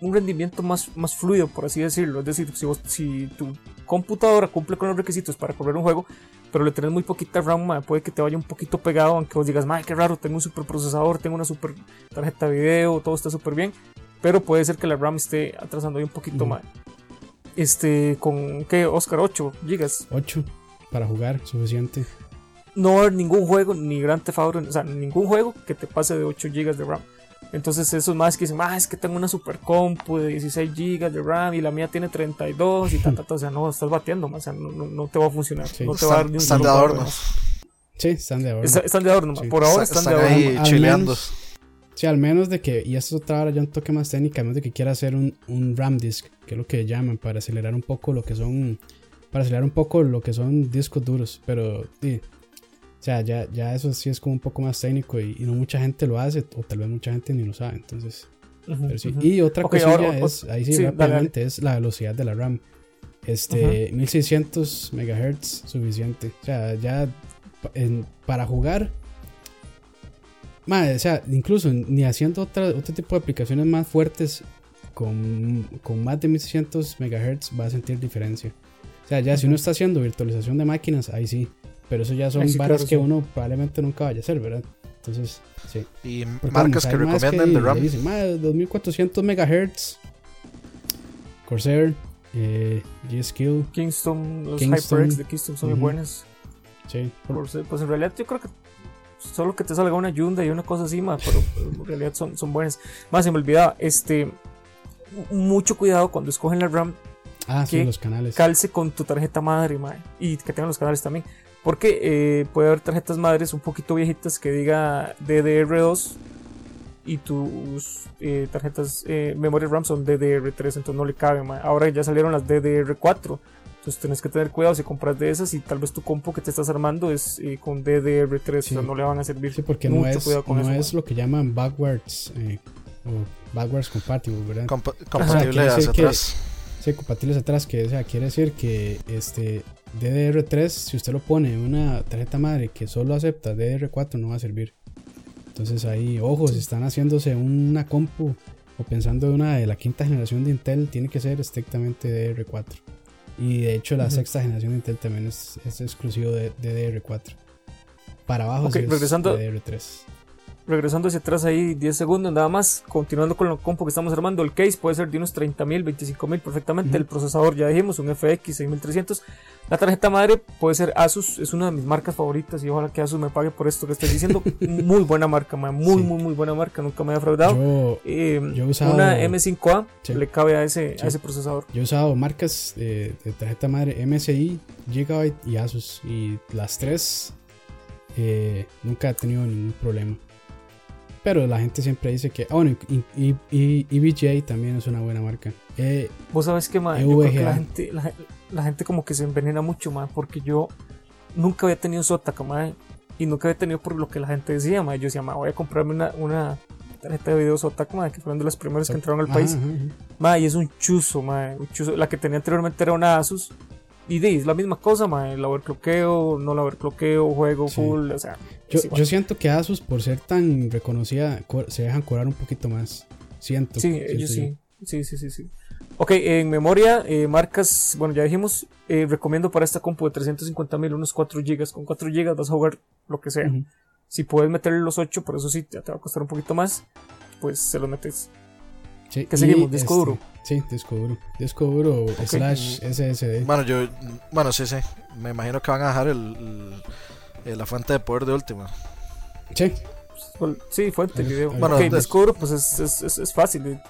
un rendimiento más, más fluido, por así decirlo. Es decir, si, vos, si tu computadora cumple con los requisitos para correr un juego, pero le tenés muy poquita RAM, puede que te vaya un poquito pegado, aunque vos digas, madre, qué raro, tengo un super procesador, tengo una super tarjeta de video, todo está súper bien, pero puede ser que la RAM esté atrasando ahí un poquito más. Este, con, ¿qué? Oscar, 8 gigas. 8 para jugar, suficiente. No va a haber ningún juego, ni Grand Theft Auto, o sea, ningún juego que te pase de 8 gigas de RAM. Entonces esos más que dicen, ah, es que tengo una super compu de 16 GB de RAM y la mía tiene 32 y tal, o sea, no, estás batiendo, o sea, no, no, te va a funcionar, no te va a dar ni un Están de adorno. Sí, están de adorno. están de adorno, por ahora están, de adorno. Ahí chileando. Sí, al menos de que, y esto es otra hora ya un toque más técnica, al menos de que quiera hacer un, un RAM disk, que es lo que llaman, para acelerar un poco lo que son, para acelerar un poco lo que son discos duros, pero sí, o sea, ya, ya eso sí es como un poco más técnico y, no mucha gente lo hace, o tal vez mucha gente ni lo sabe. Entonces, Y otra cosa es, ahí sí, rápidamente, es la velocidad de la RAM. Este, 1600 MHz suficiente. O sea, ya para jugar, o sea, incluso ni haciendo otra, otro tipo de aplicaciones más fuertes con, con más de 1600 MHz va a sentir diferencia. O sea, ya si uno está haciendo virtualización de máquinas, ahí sí. Pero eso ya son barras que uno probablemente nunca vaya a hacer, ¿verdad? Entonces, sí. Y marcas que recomiendan de RAM. Dicen, 2400 MHz. Corsair, eh, G-Skill. Kingston, los HyperX de Kingston son muy buenos. Sí. pues en realidad yo creo que solo que te salga una Yunda y una cosa así, más, pero, en realidad son, son buenas. Más se me olvidaba, este, mucho cuidado cuando escogen la RAM. Ah, que los canales. Calce con tu tarjeta madre, y que tengan los canales también. Porque eh, puede haber tarjetas madres un poquito viejitas que diga DDR2 y tus eh, tarjetas eh, memoria RAM son DDR3, entonces no le cabe. Ahora ya salieron las DDR4. Entonces tienes que tener cuidado si compras de esas y tal vez tu compu que te estás armando es eh, con DDR3, o sea, no le van a servir. Sí, porque no, es, no es lo que llaman backwards eh, o backwards compatible, ¿verdad? compatible hacia atrás. Sí, compatibles atrás, que o sea, quiere decir que este DDR3, si usted lo pone en una tarjeta madre que solo acepta DDR4, no va a servir. Entonces ahí, ojo, si están haciéndose una compu o pensando en una de la quinta generación de Intel, tiene que ser estrictamente DDR4. Y de hecho la sexta generación de Intel también es, exclusivo de, DDR4. Para abajo es DDR3 regresando hacia atrás ahí 10 segundos nada más, continuando con lo compo que estamos armando, el case puede ser de unos 30 mil, 25 mil perfectamente, el procesador ya dijimos, un FX 6300, la tarjeta madre puede ser Asus, es una de mis marcas favoritas y ojalá que Asus me pague por esto que estoy diciendo, muy buena marca, muy muy muy buena marca, nunca me ha defraudado. Yo, he usado, una M5A le cabe a ese, a ese procesador. Yo he usado marcas de, tarjeta madre MSI, Gigabyte y Asus. Y las tres eh, nunca he tenido ningún problema. Pero la gente siempre dice que. Ah, bueno, y, y, EVGA también es una buena marca. Eh, Vos sabes que, más la gente, la, gente como que se envenena mucho, más porque yo nunca había tenido Zotac, más y nunca había tenido por lo que la gente decía, más Yo decía, voy a comprarme una, una tarjeta de video Zotac, que fueron de las primeras que entraron al país. y es un chuzo, un chuzo. La que tenía anteriormente era una Asus y es la misma cosa, ma, el overcloqueo, no el overcloqueo, juego full, o sea. Yo, siento que Asus, por ser tan reconocida, se dejan cobrar un poquito más. Siento. Sí, ellos sí. Sí, sí, sí, sí. Ok, en memoria, eh, marcas, bueno, ya dijimos, eh, recomiendo para esta compu de 350 mil unos 4 GB. Con 4 GB vas a jugar lo que sea. Si puedes meterle los 8, por eso sí, ya te va a costar un poquito más, pues se lo metes. Sí, ¿Qué seguimos? Disco duro. Sí, disco duro. Disco duro slash SSD. Bueno, yo. Bueno, sí, sí. Me imagino que van a dejar el, la fuente de poder de última. Sí. Sí, fuente video. Bueno, disco duro, pues es, es, es, fácil.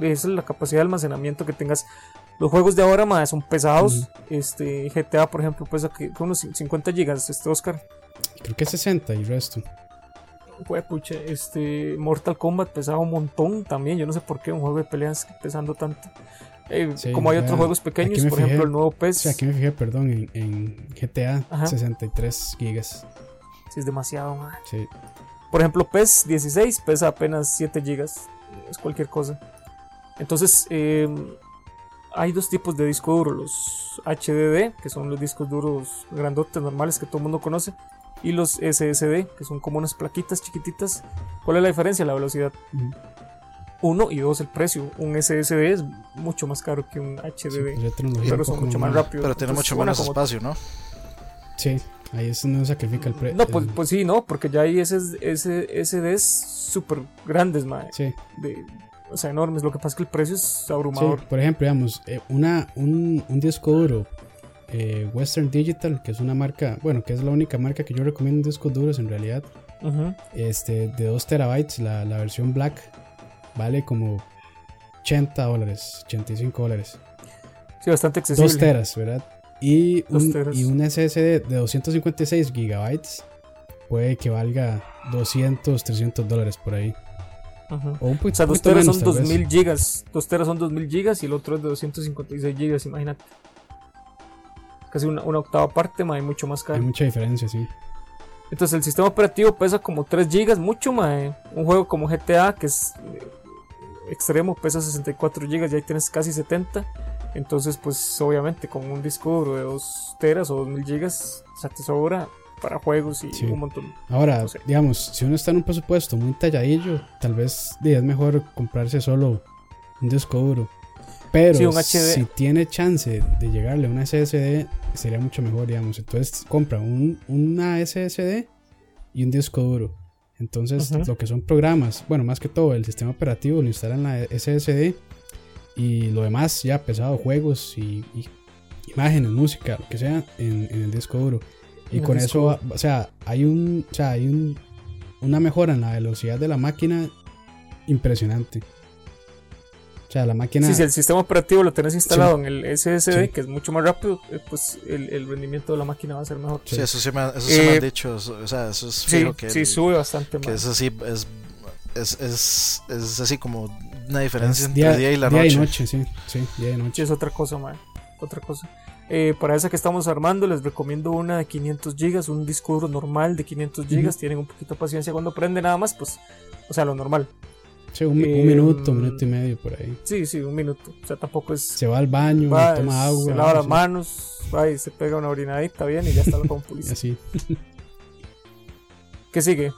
Esa es la capacidad de almacenamiento que tengas. Los juegos de ahora más son pesados. Este GTA, por ejemplo, pesa que unos 50 GB. Este Oscar. Creo que 60 y resto pucha, este Mortal Kombat pesaba un montón también. Yo no sé por qué un juego de peleas pesando tanto. Eh, como hay otros juegos pequeños, por ejemplo el nuevo PES. aquí me fijé, perdón, en, GTA 63 gigas. Sí, es demasiado, Sí. Por ejemplo, PES 16 pesa apenas 7 gigas. Es cualquier cosa. Entonces, em, hay dos tipos de disco duro: los HDD, que son los discos duros grandotes normales que todo el mundo conoce, y los SSD, que son como unas plaquitas chiquititas. ¿Cuál es la diferencia? La velocidad. Uno y dos, el precio. Un SSD es mucho más caro que un HDD, pero son mucho más rápidos. Pero tiene mucho menos espacio, ¿no? Sí, ahí es donde sacrifica el precio. No, pues, pues, sí, no, porque ya hay SSDs súper grandes, mae. Sí. o sea, enormes. Lo que pasa es que el precio es abrumador. por ejemplo, digamos, eh, una, un, un disco duro eh, Western Digital, que es una marca, bueno, que es la única marca que yo recomiendo en discos duros en realidad. Este, de 2 terabytes, la, versión black vale como 80 dólares, 85 dólares. Sí, bastante accesible. 2 teras, ¿verdad? Y un, y un SSD de 256 gigabytes puede que valga 200, 300 dólares por ahí. O, un o sea, 2 teras son 2000 gigas. 2 teras son 2000 gigas y el otro es de 256 gigas, imagínate casi una, octava parte, más mucho más caro. Hay mucha diferencia, sí. Entonces el sistema operativo pesa como 3 GB, mucho más. Un juego como GTA, que es eh, extremo, pesa 64 GB y ahí tienes casi 70. Entonces, pues obviamente con un disco duro de 2 teras o 2000 GB, o sea, te sobra para juegos y un montón. Ahora, digamos, si uno está en un presupuesto muy talladillo, tal vez es mejor comprarse solo un disco duro. Pero si tiene chance de llegarle a una SSD, sería mucho mejor, digamos. Entonces compra un, una SSD y un disco duro. Entonces, lo que son programas, bueno, más que todo, el sistema operativo lo instala en la SSD y lo demás ya pesado, juegos y, imágenes, música, lo que sea, en, el disco duro. Y con eso, o sea, hay un, o sea, hay un, una mejora en la velocidad de la máquina impresionante. O sea, la máquina. Sí, si el sistema operativo lo tenés instalado en el SSD, que es mucho más rápido, eh, pues el, rendimiento de la máquina va a ser mejor. Sí, eso sí me, eso sí me han eh, dicho. O sea, eso es sí, que. Sí, sube bastante más. Que eso sí es. es, es, es así como una diferencia entre día, día y la noche. Día y noche, sí, sí, día y noche. es otra cosa, man. Otra cosa. Eh, para esa que estamos armando, les recomiendo una de 500 GB, un disco duro normal de 500 GB. Tienen un poquito de paciencia cuando prende nada más, pues, o sea, lo normal. Sí, un, eh, minuto, un minuto y medio por ahí. Sí, sí, un minuto. O sea, tampoco es. Se va al baño, toma agua. Se lava las manos, va y se pega una orinadita bien y ya está la compulsión. Así. ¿Qué sigue?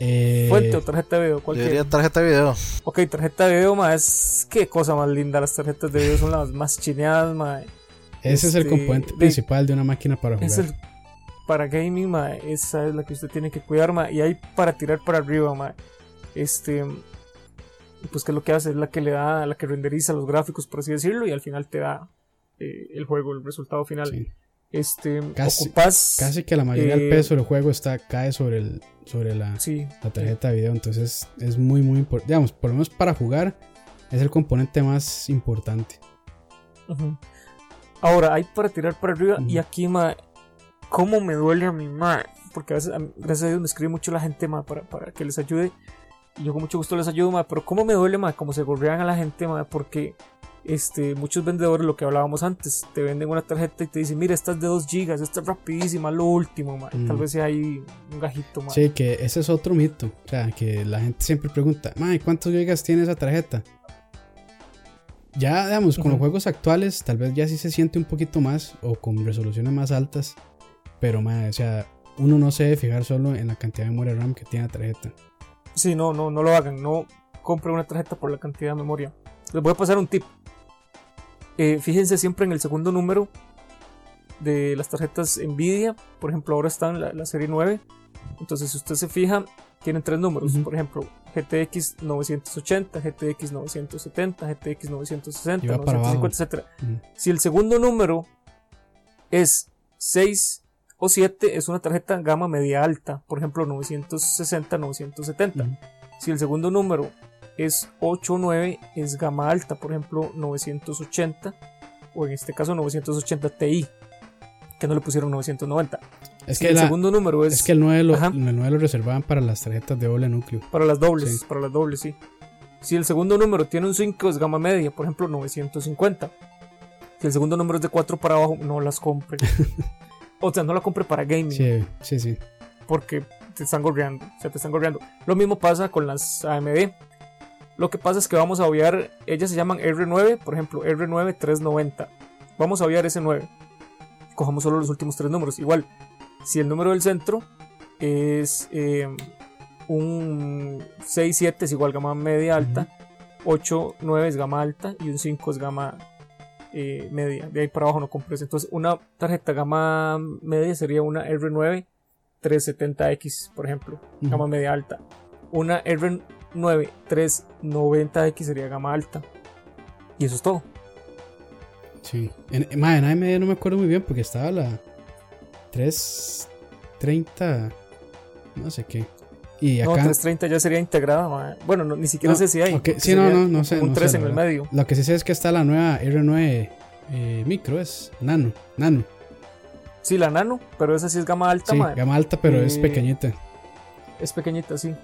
Eh, ¿Fuente o tarjeta de video? ¿Cuál Yo diría tarjeta de video. Ok, tarjeta de video, más. Qué cosa más linda. Las tarjetas de video son las más chineadas, ma. Ese es el este, componente principal de una máquina para jugar. Es para gaming, ma, esa es la que usted tiene que cuidar, ma. Y hay para tirar para arriba, ma. Este. Pues que lo que hace es la que le da, la que renderiza los gráficos, por así decirlo, y al final te da eh, el juego, el resultado final. Este, casi, casi que la mayoría del eh, peso del juego está, cae sobre, el, sobre la, la tarjeta de video. Entonces es muy, muy importante. Digamos, por lo menos para jugar, es el componente más importante. Ahora, hay para tirar para arriba. Y aquí, ma, ¿cómo me duele a mi ma? Porque a veces, gracias a Dios, me escribe mucho la gente, ma, para, para que les ayude. Yo con mucho gusto les ayudo, ma. Pero ¿cómo me duele, ma? Como se gorrean a la gente, ma. Porque este, muchos vendedores, lo que hablábamos antes, te venden una tarjeta y te dicen, mira, esta es de 2 GB, esta es rapidísima, lo último, ma. Tal vez sea ahí un gajito, ma. Sí, que ese es otro mito. O sea, que la gente siempre pregunta, ma, ¿cuántos gigas tiene esa tarjeta? Ya, digamos, con los juegos actuales, tal vez ya sí se siente un poquito más o con resoluciones más altas. Pero, o sea, uno no se debe fijar solo en la cantidad de memoria RAM que tiene la tarjeta. Sí, no, no, no lo hagan. No compre una tarjeta por la cantidad de memoria. Les voy a pasar un tip. Eh, fíjense siempre en el segundo número de las tarjetas Nvidia. Por ejemplo, ahora está en la serie 9. Entonces, si usted se fija, tienen tres números. Por ejemplo, GTX 980, GTX 970, GTX 960, 950, etc. Si el segundo número es 6 o 7, es una tarjeta gama media alta. Por ejemplo, 960, 970. Si el segundo número es 8 o 9, es gama alta. Por ejemplo, 980 o en este caso 980 Ti que no le pusieron 990. Es que el segundo número es. Es que el 9 lo, el reservaban para las tarjetas de doble núcleo. Para las dobles, para las dobles, sí. Si el segundo número tiene un 5 es gama media, por ejemplo 950. Si el segundo número es de 4 para abajo, no las compre. o sea, no la compre para gaming. Sí, sí, sí. Porque te están gorreando. O sea, te están gorreando. Lo mismo pasa con las AMD. Lo que pasa es que vamos a obviar, ellas se llaman R9, por ejemplo, R9 390. Vamos a obviar ese 9 cojamos solo los últimos tres números. Igual, si el número del centro es eh, un 6, 7 es igual gama media alta, 8, 9 es gama alta y un 5 es gama eh, media. De ahí para abajo no compres. Entonces, una tarjeta gama media sería una R9 370X, por ejemplo, gama media alta. Una R9 390X sería gama alta. Y eso es todo. Sí. En, en AMD no me acuerdo muy bien porque estaba la 330. No sé qué. Y acá, no, 330 ya sería integrada. Bueno, ni siquiera sé si hay. Sí, no, no, no sé. Un 3 en el medio. Lo que sí sé es que está la nueva R9 eh, Micro, es Nano. Nano. Sí, la Nano, pero esa sí es gama alta. Sí, gama alta, pero es eh, pequeñita. Es pequeñita, sí.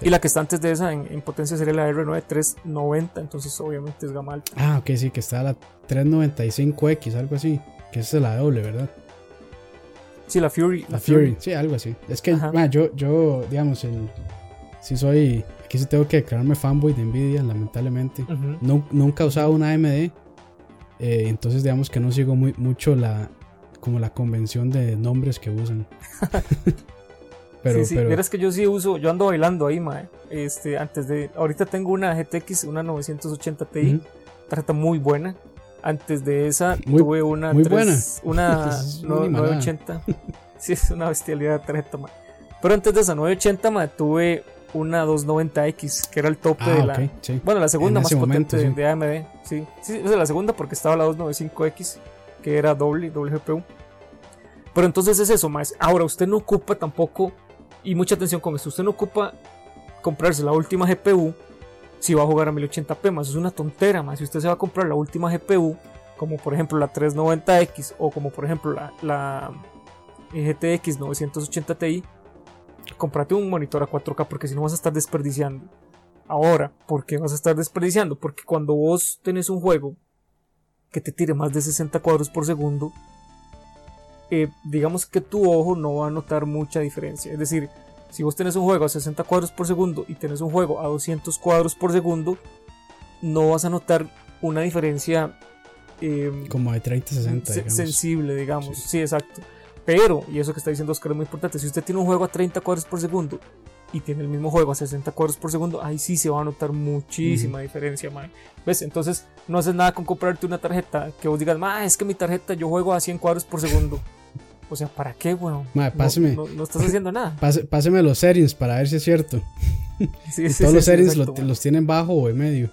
Y la que está antes de esa en, potencia sería la R9 390, entonces obviamente es gama alta. Ah, ok, sí, que está la 395X, algo así. Que esa es la doble, ¿verdad? Sí, la Fury. La, Fury. sí, algo así. Es que yo, yo, digamos, el, sí soy, aquí sí tengo que declararme fanboy de Nvidia, lamentablemente. nunca he usado una AMD, eh, entonces digamos que no sigo muy, mucho la, como la convención de nombres que usan. Pero, sí, sí, que yo sí uso, yo ando bailando ahí, mae. Este, antes de, ahorita tengo una GTX, una 980 Ti, tarjeta muy buena. Antes de esa tuve una muy buena. una 980. sí, es una bestialidad de tarjeta, mae. Pero antes de esa 980, mae, tuve una 290X, que era el tope ah, de la. Bueno, la segunda más potente de, AMD. Sí, sí, es la segunda porque estaba la 295X, que era doble, doble GPU. Pero entonces es eso, más. Ahora, usted no ocupa tampoco y mucha atención con esto. Usted no ocupa comprarse la última GPU si va a jugar a 1080p, más es una tontera, más si usted se va a comprar la última GPU, como por ejemplo la 390X o como por ejemplo la, la GTX 980 Ti, comprate un monitor a 4K porque si no vas a estar desperdiciando. Ahora, ¿por qué vas a estar desperdiciando? Porque cuando vos tenés un juego que te tire más de 60 cuadros por segundo, eh, digamos que tu ojo no va a notar mucha diferencia. Es decir, si vos tenés un juego a 60 cuadros por segundo y tenés un juego a 200 cuadros por segundo, no vas a notar una diferencia em, como de 30 60 sensible, digamos. Sí. exacto. Pero, y eso que está diciendo Oscar es muy importante, si usted tiene un juego a 30 cuadros por segundo y tiene el mismo juego a 60 cuadros por segundo, ahí sí se va a notar muchísima diferencia, man. ¿Ves? Entonces, no haces nada con comprarte una tarjeta que vos digas, ma, es que mi tarjeta yo juego a 100 cuadros por segundo. O sea, ¿para qué, weón? páseme. No, estás haciendo nada. páseme los settings para ver si es cierto. Sí, sí, Todos los settings los tienen bajo o en medio.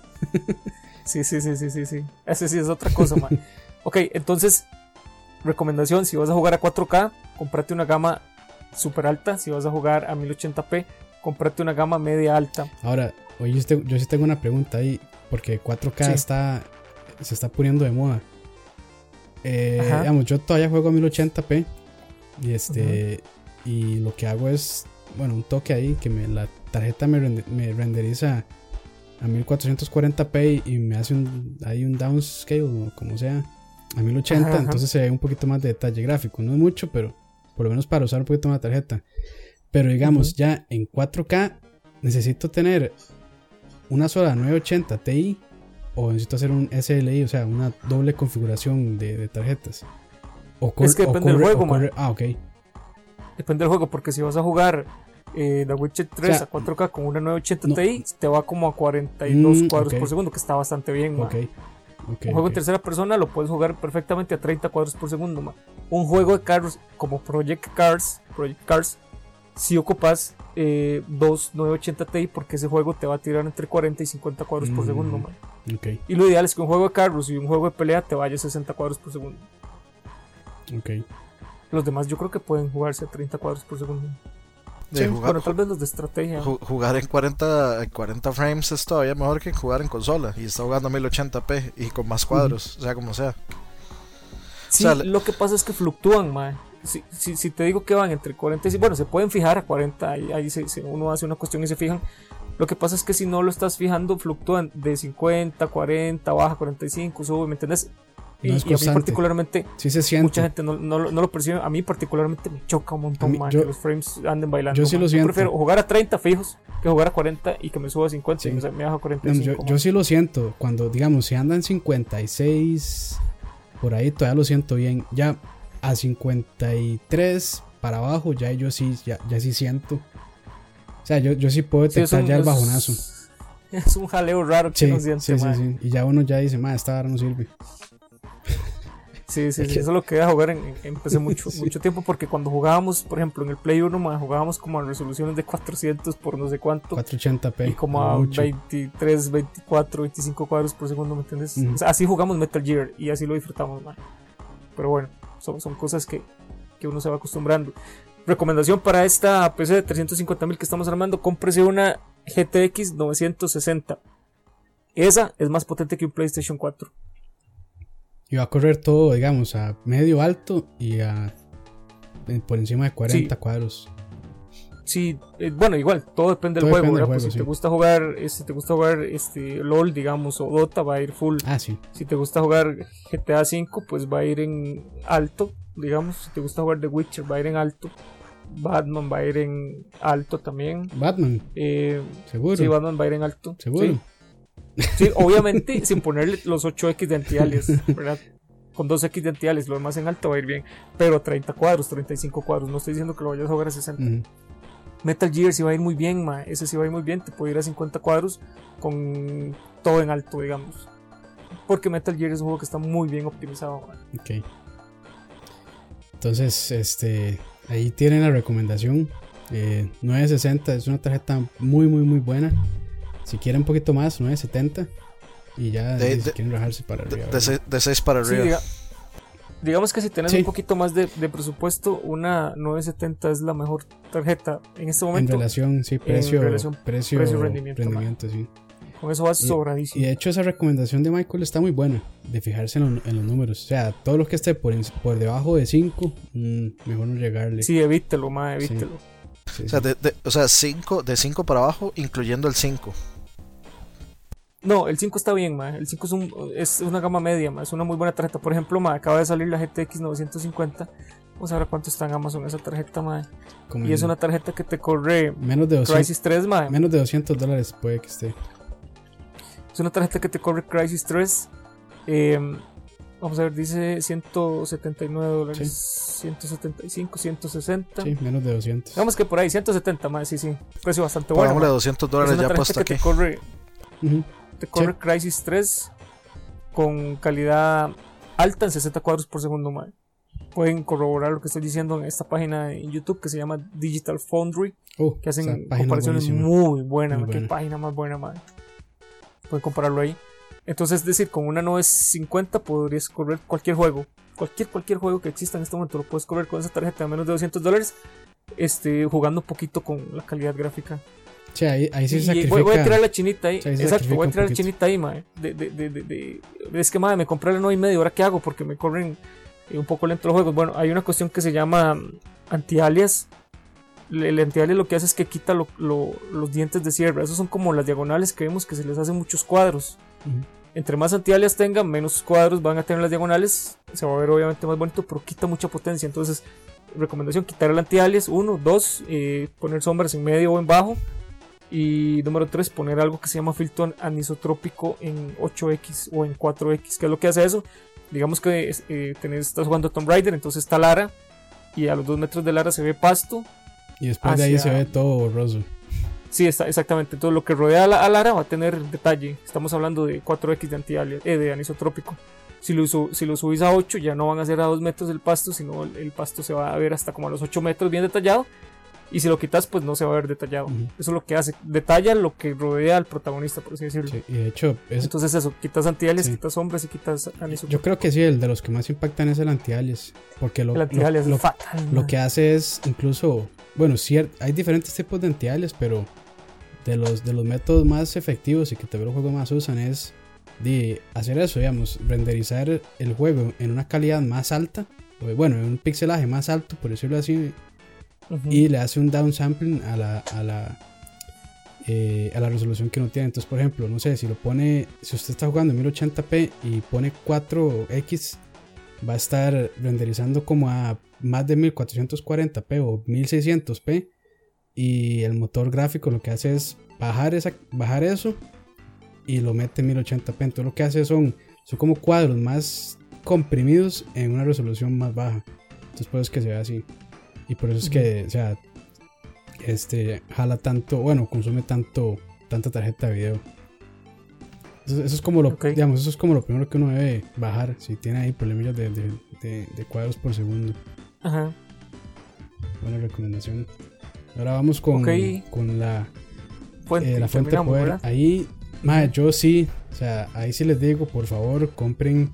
sí, sí, sí, sí, sí, sí. Ese sí es otra cosa, man. ok, entonces, recomendación, si vas a jugar a 4K, comprate una gama super alta. Si vas a jugar a 1080p, comprate una gama media alta. Ahora, oye, yo sí tengo una pregunta ahí, porque 4K está, se está poniendo de moda. Eh, digamos, yo todavía juego a 1080p y este y lo que hago es, bueno, un toque ahí que me, la tarjeta me, me renderiza a 1440p y, me hace un, ahí un downscale o como sea a 1080, entonces se ve un poquito más de detalle gráfico, no es mucho, pero por lo menos para usar un poquito más de tarjeta. Pero digamos, ya en 4K necesito tener una sola 980 Ti o necesito hacer un SLI, o sea, una doble configuración de, tarjetas. Es que depende del juego, Ah, ok. Depende del juego, porque si vas a jugar eh, The Witcher 3 a 4K con una 980 Ti, te va como a 42 mm, cuadros por segundo, que está bastante bien. Ok. un juego en tercera persona lo puedes jugar perfectamente a 30 cuadros por segundo. Un juego de carros como Project Cars, Project Cars, si ocupas eh, dos 980 Ti porque ese juego te va a tirar entre 40 y 50 cuadros por mm, segundo. Y lo ideal es que un juego de carros y un juego de pelea te vaya a 60 cuadros por segundo. Los demás yo creo que pueden jugarse a 30 cuadros por segundo. jugar, tal vez los de estrategia. Jugar en 40, 40 frames es todavía mejor que jugar en consola. Y está jugando a 1080p y con más cuadros, o sea, como sea. Sí, lo que pasa es que fluctúan, man. Si, si, te digo que van entre 40 y... Bueno, se pueden fijar a 40, ahí, ahí uno hace una cuestión y se fijan. Lo que pasa es que si no lo estás fijando, fluctúan de 50, 40, baja 45, sube, ¿me y, a mí particularmente, sí se siente. mucha gente no, no, lo percibe. A mí particularmente me choca un montón más que los frames anden bailando. Yo sí lo siento. prefiero jugar a 30 fijos que jugar a 40 y que me suba a 50 o sea, me baja a 45. yo, yo, sí lo siento. Cuando, digamos, si andan 56, por ahí todavía lo siento bien. Ya a 53 para abajo, ya yo sí, ya, ya sí siento. O sea, yo, yo sí puedo detectar ya el bajonazo. Es un jaleo raro que sí, siente, Y ya uno ya dice, ma, esta hora no sirve. Sí, sí, sí, eso es lo que a jugar en, empecé mucho, mucho tiempo porque cuando jugábamos, por ejemplo, en el Play 1, jugábamos como a resoluciones de 400 por no sé cuánto. 480p. Y como a 23, 24, 25 cuadros por segundo, ¿me entiendes? así jugamos Metal Gear y así lo disfrutamos, man. Pero bueno, son, son cosas que, que uno se va acostumbrando. Recomendación para esta PC de 350.000 que estamos armando, cómprese una GTX 960. Esa es más potente que un PlayStation 4. Y va a correr todo, digamos, a medio alto y a por encima de 40 cuadros. Sí, eh, bueno, igual, todo depende del juego, pues si te gusta jugar, este, te gusta jugar este LOL, digamos, o Dota, va a ir full. Ah, sí. Si te gusta jugar GTA 5, pues va a ir en alto, digamos. Si te gusta jugar The Witcher, va a ir en alto. Batman va a ir en alto también. Batman. Eh, Seguro. Sí, Batman va a ir en alto. Seguro. Sí, obviamente sin ponerle los 8X de ¿verdad? Con 2X de lo demás en alto va a ir bien. Pero 30 cuadros, 35 cuadros, no estoy diciendo que lo vayas a jugar a 60. Metal Gear sí va a ir muy bien, ma. ese sí va a ir muy bien, te puede ir a 50 cuadros con todo en alto, digamos. Porque Metal Gear es un juego que está muy bien optimizado. Ok. Entonces, este, ahí tienen la recomendación. 960 eh, es una tarjeta muy, muy, muy buena. Si quieren un poquito más, 970. Y ya de, si quieren rajarse para arriba. De, 6 para arriba. digamos que si tenés un poquito más de, presupuesto, una 970 es la mejor tarjeta en este momento. En relación, sí, precio, precio, rendimiento. sí. Con eso vas sobradísimo. Y de hecho esa recomendación de Michael está muy buena, de fijarse en, los números. O sea, todo lo que esté por, por debajo de 5, mm, mejor no llegarle. Sí, evítelo, más evítelo. o, sea, de, o sea, cinco, de 5 para abajo, incluyendo el 5. No, el 5 está bien, ma. El 5 es, un, es una gama media, ma. Es una muy buena tarjeta. Por ejemplo, ma, acaba de salir la GTX 950. Vamos a ver cuánto está en Amazon esa tarjeta, ma. y es una tarjeta que te corre menos de 200, Crisis 3, ma. Menos de 200 dólares puede que esté. Es una tarjeta que te corre Crisis 3. Eh, vamos a ver, dice 179 dólares. 175, 160. Sí, menos de 200. Digamos que por ahí, 170 más, sí, sí. Precio bastante bueno. Pongámosle 200 dólares ya puesto aquí. Te corre, te corre Crisis 3 con calidad alta en 60 cuadros por segundo, más. Pueden corroborar lo que estoy diciendo en esta página en YouTube que se llama Digital Foundry. Uh, que hacen comparaciones muy buenas. Muy Qué página más buena, madre. Pueden compararlo ahí. Entonces, es decir, con una 950 podrías correr cualquier juego. Cualquier, cualquier juego que exista en este momento lo puedes correr con esa tarjeta de menos de 200 dólares. Este, jugando un poquito con la calidad gráfica. Sí, ahí, ahí sí se voy, voy, a tirar la chinita ahí. Exacto, voy a tirar la chinita ahí, mae. De, de, de, de, es que, madre, me compré la 9 y medio. ¿Ahora qué hago? Porque me corren eh, un poco lento los juegos. Bueno, hay una cuestión que se llama mm, anti-alias. El anti-alias lo que hace es que quita los dientes de cierre. Esos son como las diagonales que vemos que se les hacen muchos cuadros. Entre más antialias tengan, menos cuadros van a tener las diagonales. Se va a ver obviamente más bonito, pero quita mucha potencia. Entonces, recomendación: quitar el antialias. Uno, dos, eh, poner sombras en medio o en bajo. Y número 3, poner algo que se llama filtro anisotrópico en 8X o en 4X. ¿Qué es lo que hace eso? Digamos que eh, estás jugando Tomb Raider, entonces está Lara. Y a los 2 metros de Lara se ve pasto. Y después de ahí se ve todo borroso. Sí, está, exactamente. Todo lo que rodea a, Lara va a tener detalle. Estamos hablando de 4X de, anti eh, de anisotrópico. Si lo, si lo subís a 8, ya no van a ser a 2 metros el pasto, sino el, pasto se va a ver hasta como a los 8 metros bien detallado. Y si lo quitas, pues no se va a ver detallado. Eso es lo que hace. Detalla lo que rodea al protagonista, por así decirlo. y de hecho, entonces eso, quitas antialias, quitas sombras y quitas anisotrópico. Yo creo que sí, el de los que más impactan es el antialias. Porque lo, el antialias lo, es fatal, lo que hace es incluso, bueno, hay diferentes tipos de antialias, pero de los, de los métodos más efectivos y que también los juegos más usan es de hacer eso, digamos, renderizar el juego en una calidad más alta, bueno, en un pixelaje más alto, por decirlo así, y le hace un downsampling a la, a la, eh, a la resolución que no tiene. Entonces, por ejemplo, no sé, si lo pone, si usted está jugando en 1080p y pone 4X, va a estar renderizando como a más de 1440p o 1600p y el motor gráfico lo que hace es bajar, esa, bajar eso y lo mete en 1080p. Entonces lo que hace son, son como cuadros más comprimidos en una resolución más baja. Entonces por eso es que se ve así. Y por eso es que, o sea, este, jala tanto, bueno, consume tanto, tanta tarjeta de video. Eso, es como lo, digamos, eso es como lo primero que uno debe bajar si tiene ahí problemillas de, de cuadros por segundo. Ajá. Buena recomendación. Ahora vamos con, con la fuente, eh, la fuente de poder. Ahí, madre, yo sí, o sea, ahí sí les digo, por favor, compren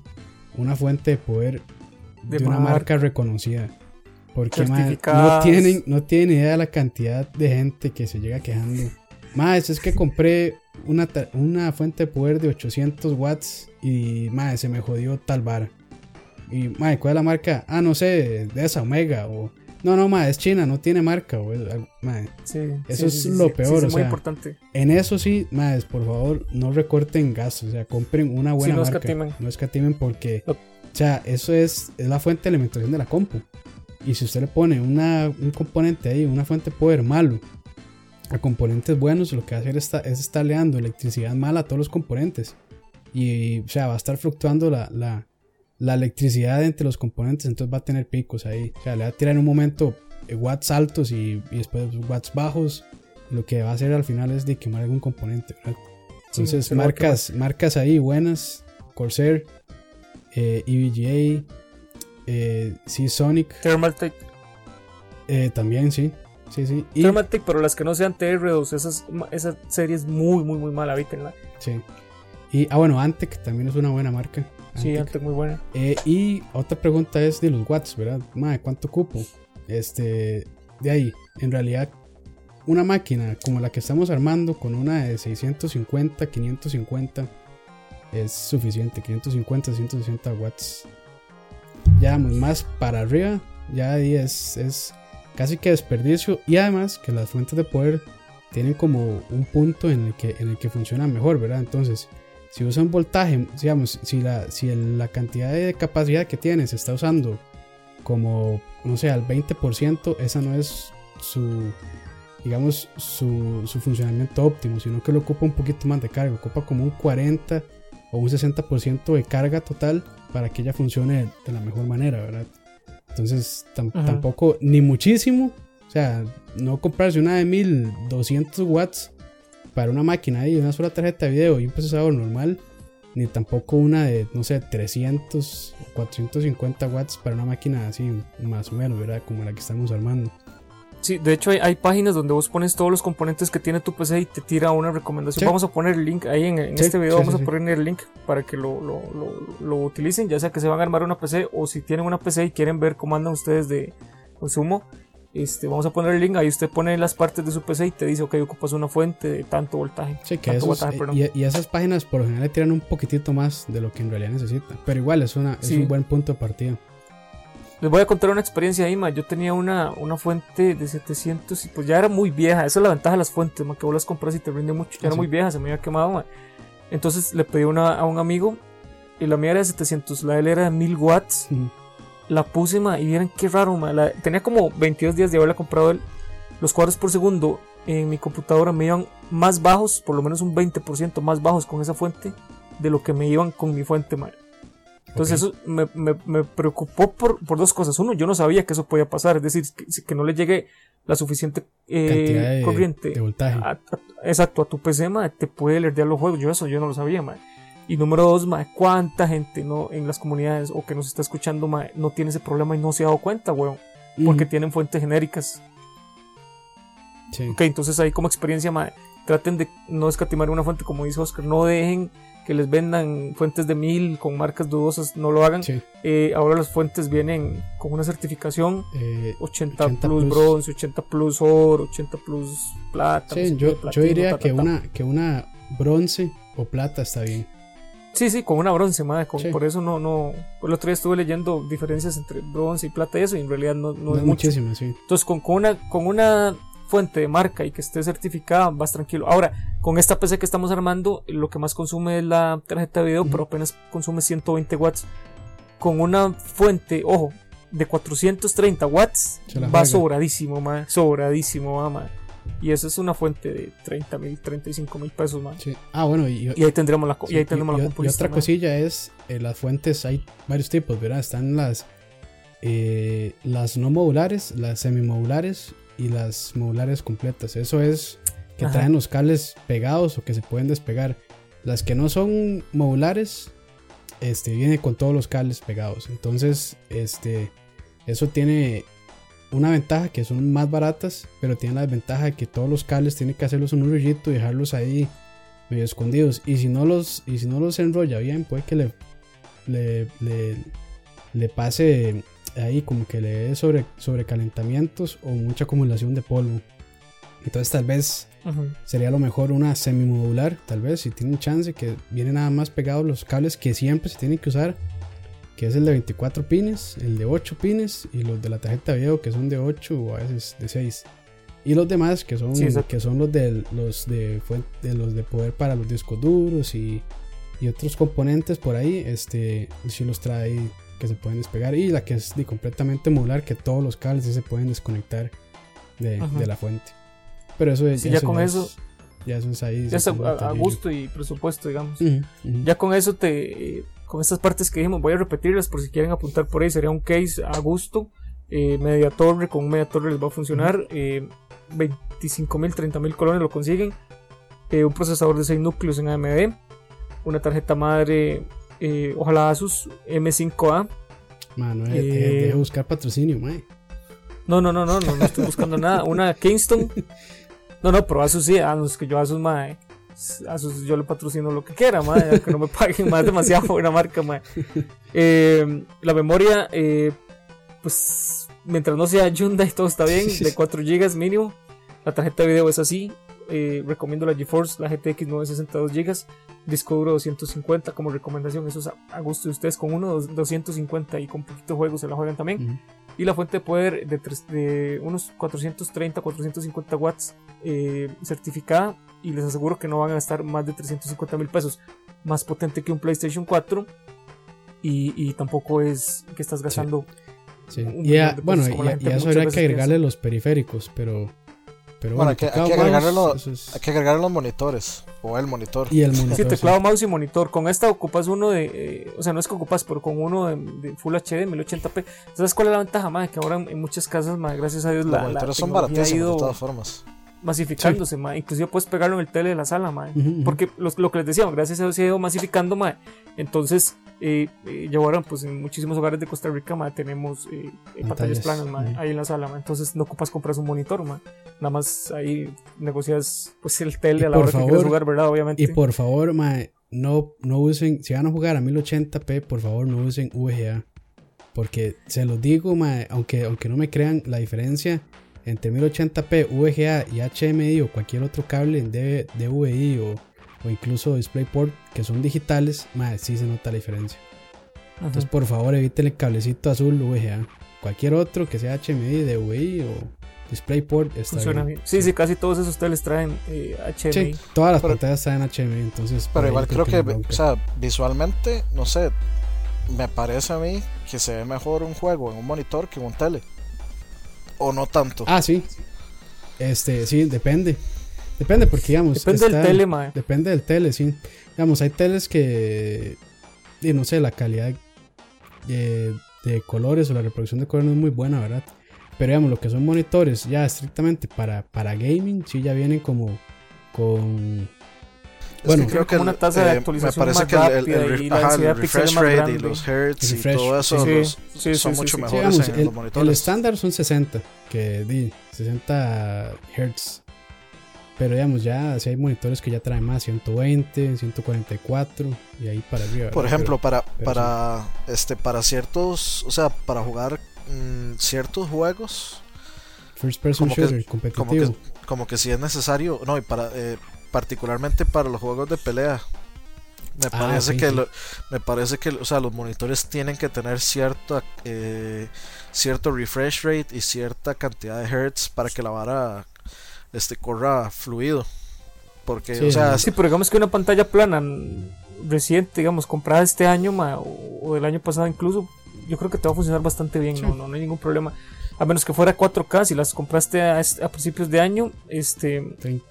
una fuente de poder de, una marca reconocida. Porque no tienen, no tienen idea de la cantidad de gente que se llega quejando. Más, es que compré una, una fuente de poder de 800 watts y más, se me jodió tal vara. Y madre, ¿cuál es la marca? Ah, no sé, de esa Omega o no, no, ma, es China, no tiene marca, güey. Sí, eso es lo peor. es muy importante. En eso sí, ma, por favor, no recorten gastos. O sea, compren una buena no marca. Escatimen. No escatimen porque, o sea, eso es, es la fuente de alimentación de la compu. Y si usted le pone una, un componente ahí, una fuente de poder malo, a componentes buenos, lo que va a hacer es, es estarle dando electricidad mala a todos los componentes. Y, o sea, va a estar fluctuando la, la la electricidad entre los componentes, entonces va a tener picos ahí. O sea, le va a tirar en un momento watts altos y, después watts bajos. Lo que va a hacer al final es de quemar algún componente. Entonces, marcas, marcas ahí buenas: Corsair, eh, EVGA, eh, Sonic. Thermaltake. Eh, también, sí. Sí, sí. Y, Thermaltake, pero las que no sean TR2, esas, esa serie es muy, muy, muy mala, evítenla. Sí. Y, ah, bueno, Antec también es una buena marca. Sí, Antec muy buena. Eh, y otra pregunta es de los watts, ¿verdad? Madre, ¿cuánto cupo? Este, de ahí, en realidad, una máquina como la que estamos armando con una de 650, 550 es suficiente. 550, 160 watts. Ya más para arriba, ya ahí es, es casi que desperdicio y además que las fuentes de poder tienen como un punto en el que, en el que funcionan mejor, ¿verdad? Entonces, si usan voltaje, digamos, si la, si la cantidad de capacidad que tiene se está usando como, no sé, al 20%, esa no es su, digamos, su, su funcionamiento óptimo, sino que lo ocupa un poquito más de carga, ocupa como un 40 o un 60% de carga total para que ella funcione de la mejor manera, ¿verdad? Entonces, tampoco, ni muchísimo, o sea, no comprarse una de 1200 watts para una máquina y una sola tarjeta de video y un procesador normal, ni tampoco una de, no sé, 300 o 450 watts para una máquina así, más o menos, ¿verdad? Como la que estamos armando. Sí, de hecho hay, páginas donde vos pones todos los componentes que tiene tu PC y te tira una recomendación. Vamos a poner el link ahí en, este video, vamos a poner el link para que lo, lo, lo, utilicen, ya sea que se van a armar una PC o si tienen una PC y quieren ver cómo andan ustedes de consumo. Este, vamos a poner el link, ahí usted pone las partes de su PC y te dice, ok, ocupas una fuente de tanto voltaje. Sí, que y, esas páginas por lo general le tiran un poquitito más de lo que en realidad necesitan. Pero igual es, una, es un buen punto de partida. Les voy a contar una experiencia ahí, ma. Yo tenía una, una fuente de 700 y pues ya era muy vieja. Esa es la ventaja de las fuentes, ma, que vos las compras y te rinde mucho. Ya era muy vieja, se me había quemado, ma. Entonces le pedí una a un amigo y la mía era de 700, la de él era de 1000 watts. La puse, ma, y vieron qué raro, ma. tenía como 22 días de haberla comprado él. Los cuadros por segundo en mi computadora me iban más bajos, por lo menos un 20% más bajos con esa fuente de lo que me iban con mi fuente, ma. Entonces eso me, me, preocupó por, por, dos cosas. Uno, yo no sabía que eso podía pasar, es decir, que, no le llegue la suficiente eh, corriente. De voltaje. exacto, a tu PC, te puede leer los juegos. Yo eso yo no lo sabía, ma. Y número dos, ma, cuánta gente no en las comunidades o que nos está escuchando, ma, no tiene ese problema y no se ha dado cuenta, weón. Porque tienen fuentes genéricas. Sí. Ok, entonces ahí como experiencia, ma, traten de no escatimar una fuente, como dice Oscar, no dejen que les vendan fuentes de mil con marcas dudosas, no lo hagan. Eh, ahora las fuentes vienen con una certificación 80, eh, plus, bronce, 80 plus oro, 80 plus plata. yo, diría que, una, que una bronce o plata está bien. Sí, sí, con una bronce, madre, por eso no, no, por el otro día estuve leyendo diferencias entre bronce y plata y eso, y en realidad no, no, es muchísimo. Sí. Entonces, con, con, una, con una fuente de marca y que esté certificada, vas tranquilo. Ahora, con esta PC que estamos armando, lo que más consume es la tarjeta de video, pero apenas consume 120 watts. Con una fuente, ojo, de 430 watts, va sobradísimo, ma, sobradísimo, ma, Y eso es una fuente de 30 mil, 35 mil pesos, más. Ah, bueno, y, ahí tendremos la, y ahí tendremos la y otra cosilla es, eh, las fuentes, hay varios tipos, ¿verdad? Están las, eh, las no modulares, las semimodulares y las modulares completas. Eso es que traen los cables pegados o que se pueden despegar. Las que no son modulares, este, viene con todos los cables pegados. Entonces, este, eso tiene una ventaja que son más baratas, pero tiene la desventaja de que todos los cables tienen que hacerlos en un rollito y dejarlos ahí medio escondidos. Y si no los, y si no los enrolla bien, puede que le, le, le, le pase ahí como que le dé sobre, sobrecalentamientos o mucha acumulación de polvo. Entonces tal vez sería lo mejor una semimodular, tal vez si tienen chance, que viene nada más pegados los cables que siempre se tienen que usar, que es el de 24 pines, el de 8 pines y los de la tarjeta de video que son de 8 o a veces de 6. Y los demás que son, que son los de los de, de los de poder para los discos duros y, y otros componentes por ahí, este si los trae que se pueden despegar y la que es completamente modular que todos los cables se pueden desconectar de, la fuente. Pero eso, ya, con eso ya eso es ahí. Ya es a, gusto y presupuesto, digamos. Ya con eso te con estas partes que dijimos, voy a repetirlas por si quieren apuntar por ahí, sería un case a gusto, eh, media torre, con media torre les va a funcionar, eh, 25 mil, 30 mil colones lo consiguen, eh, un procesador de 6 núcleos en AMD, una tarjeta madre eh, ojalá Asus M5A. Mano, eh, eh buscar patrocinio, mae. No, no, no, no, no, no estoy buscando nada. Una Kingston. No, no, pero Asus sí, a los que yo Asus, mae. Asus yo le patrocino lo que quiera, mae, que no me paguen más demasiado buena marca, mae. Eh, la memoria, eh, pues mientras no sea Hyundai todo está bien, de 4 GB mínimo. La tarjeta de video es así, eh, recomiendo la GeForce, la GTX 962 GB, disco duro 250 como recomendación, eso es a, gusto de ustedes, con uno 250 y con poquito juegos se la juegan también. y la fuente de poder de, de unos 430, 450 watts eh, certificada y les aseguro que no van a gastar más de 350 mil pesos. Más potente que un PlayStation 4 y, tampoco es que estás gastando. Sí. bueno, y, eso habría que agregarle los periféricos, pero pero bueno, hay, que, agregarle los, hay que agregarle los monitores o el monitor. Y el monitor. Sí, teclado, mouse y monitor. Con esta ocupas uno de. Eh, o sea, no es que ocupas, pero con uno de, Full HD, 1080p. ¿Sabes cuál es la ventaja, más? Que ahora en muchas casas, más gracias a Dios, los la, monitores son baratísimos de todas formas masificándose, sí. inclusive puedes pegarlo en el tele de la sala, porque lo, que les decíamos, gracias a Dios se ha ido masificando, ma. entonces eh, eh, ahora pues en muchísimos hogares de Costa Rica ma, tenemos eh, eh pantallas planas ahí en la sala, entonces no ocupas comprar un monitor, ma. nada más ahí negocias pues el tele a la hora que quieres jugar, ¿verdad? Obviamente. Y por favor, ma, no, no usen, si van a jugar a 1080p, por favor no usen VGA. Porque se los digo, ma, aunque, aunque no me crean la diferencia, entre 1080p, VGA y HMI o cualquier otro cable de DVI o, o incluso DisplayPort que son digitales, más sí se nota la diferencia. Entonces, por favor, eviten el cablecito azul VGA. Cualquier otro que sea HMI, DVI o DisplayPort está Funciona bien. Sí, sí, casi todos esos teles traen eh, HMI. Sí, todas las pantallas traen HMI, entonces. Pero igual creo que, o sea, visualmente, no sé, me parece a mí que se ve mejor un juego en un monitor que en un tele o no tanto. Ah, sí. Este, sí, depende. Depende porque, digamos. Depende del tele, mae. Depende del tele, sí. Digamos, hay teles que. Y no sé, la calidad de, de colores o la reproducción de colores no es muy buena, ¿verdad? Pero digamos, lo que son monitores ya estrictamente para, para gaming, sí ya vienen como con bueno, creo que una tasa de eh, actualización me parece que el, refresh rate y los hertz y todo eso son mucho mejores en los monitores. El estándar son 60, que di 60 hertz. Pero digamos, ya si hay monitores que ya traen más, 120, 144 y ahí para arriba. Por ejemplo, para para este para ciertos, o sea, para jugar mm, ciertos juegos First person shooter, competitivo. Como que, si es necesario, no, y para eh, particularmente para los juegos de pelea. Me ah, parece que me parece que o sea, los monitores tienen que tener cierto eh, cierto refresh rate y cierta cantidad de hertz para que la vara este corra fluido. Porque, sí, o sea, sí, pero digamos que una pantalla plana reciente, digamos, comprada este año o, del año pasado incluso, yo creo que te va a funcionar bastante bien, no, no, no hay ningún problema a menos que fuera 4K, si las compraste a, principios de año, este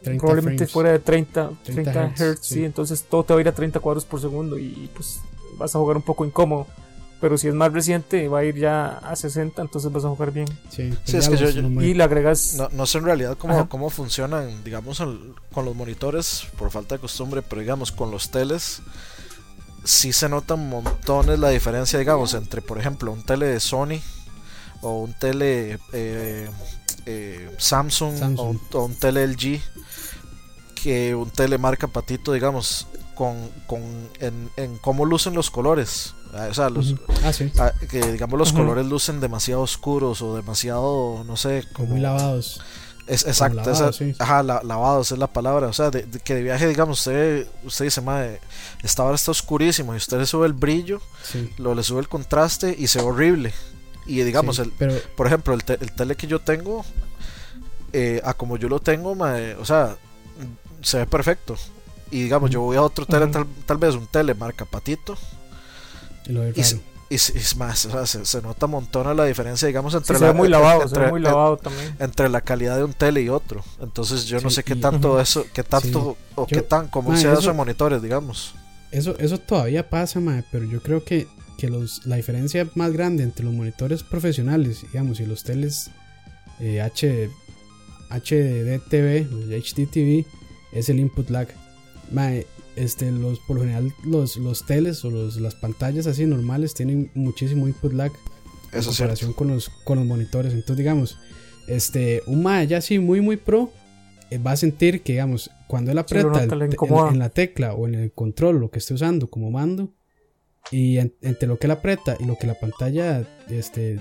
probablemente fuera de 30, 30, Hz, sí. entonces todo te va a ir a 30 cuadros por segundo y pues vas a jugar un poco incómodo. Pero si es más reciente, va a ir ya a 60, entonces vas a jugar bien. Sí, es que yo, y le agregas. No, sé en realidad cómo, cómo funcionan, digamos, con los monitores, por falta de costumbre, pero digamos, con los teles, sí se notan montones la diferencia, digamos, entre, por ejemplo, un tele de Sony o un tele eh, eh, Samsung, O, un, tele LG que un tele marca patito digamos con, con en, en, cómo lucen los colores o sea los, ah, ah, que digamos los colores lucen demasiado oscuros o demasiado no sé como muy lavados. Es, exacto, ajá, lavados es la palabra. O sea, de, que de viaje, digamos, usted, usted dice, madre, esta hora está oscurísimo y usted le sube el brillo, lo le sube el contraste y se ve horrible. Y digamos, el, por ejemplo, el, el, tele que yo tengo, eh, a como yo lo tengo, o sea, se ve perfecto. Y digamos, yo voy a otro tele, tal, vez un tele marca patito. Y lo y, es más, o sea, se, nota un montón la diferencia, digamos, entre la, muy lavado, entre, muy lavado también. entre la calidad de un tele y otro. Entonces yo no sé qué tanto eso, qué tanto o qué tan, cómo sea eso en monitores, digamos. Eso, eso todavía pasa, mae, pero yo creo que que los, la diferencia más grande entre los monitores profesionales, digamos, y los teles eh, H, HDTV, HDTV, es el input lag. este, los, por lo general, los, los teles o los, las pantallas así normales tienen muchísimo input lag en comparación con los, con los monitores. Entonces, digamos, este, un MAE ya así muy, muy pro eh, va a sentir que, digamos, cuando él aprieta en, la tecla o en el control, lo que esté usando como mando, y entre lo que él aprieta y lo que la pantalla este,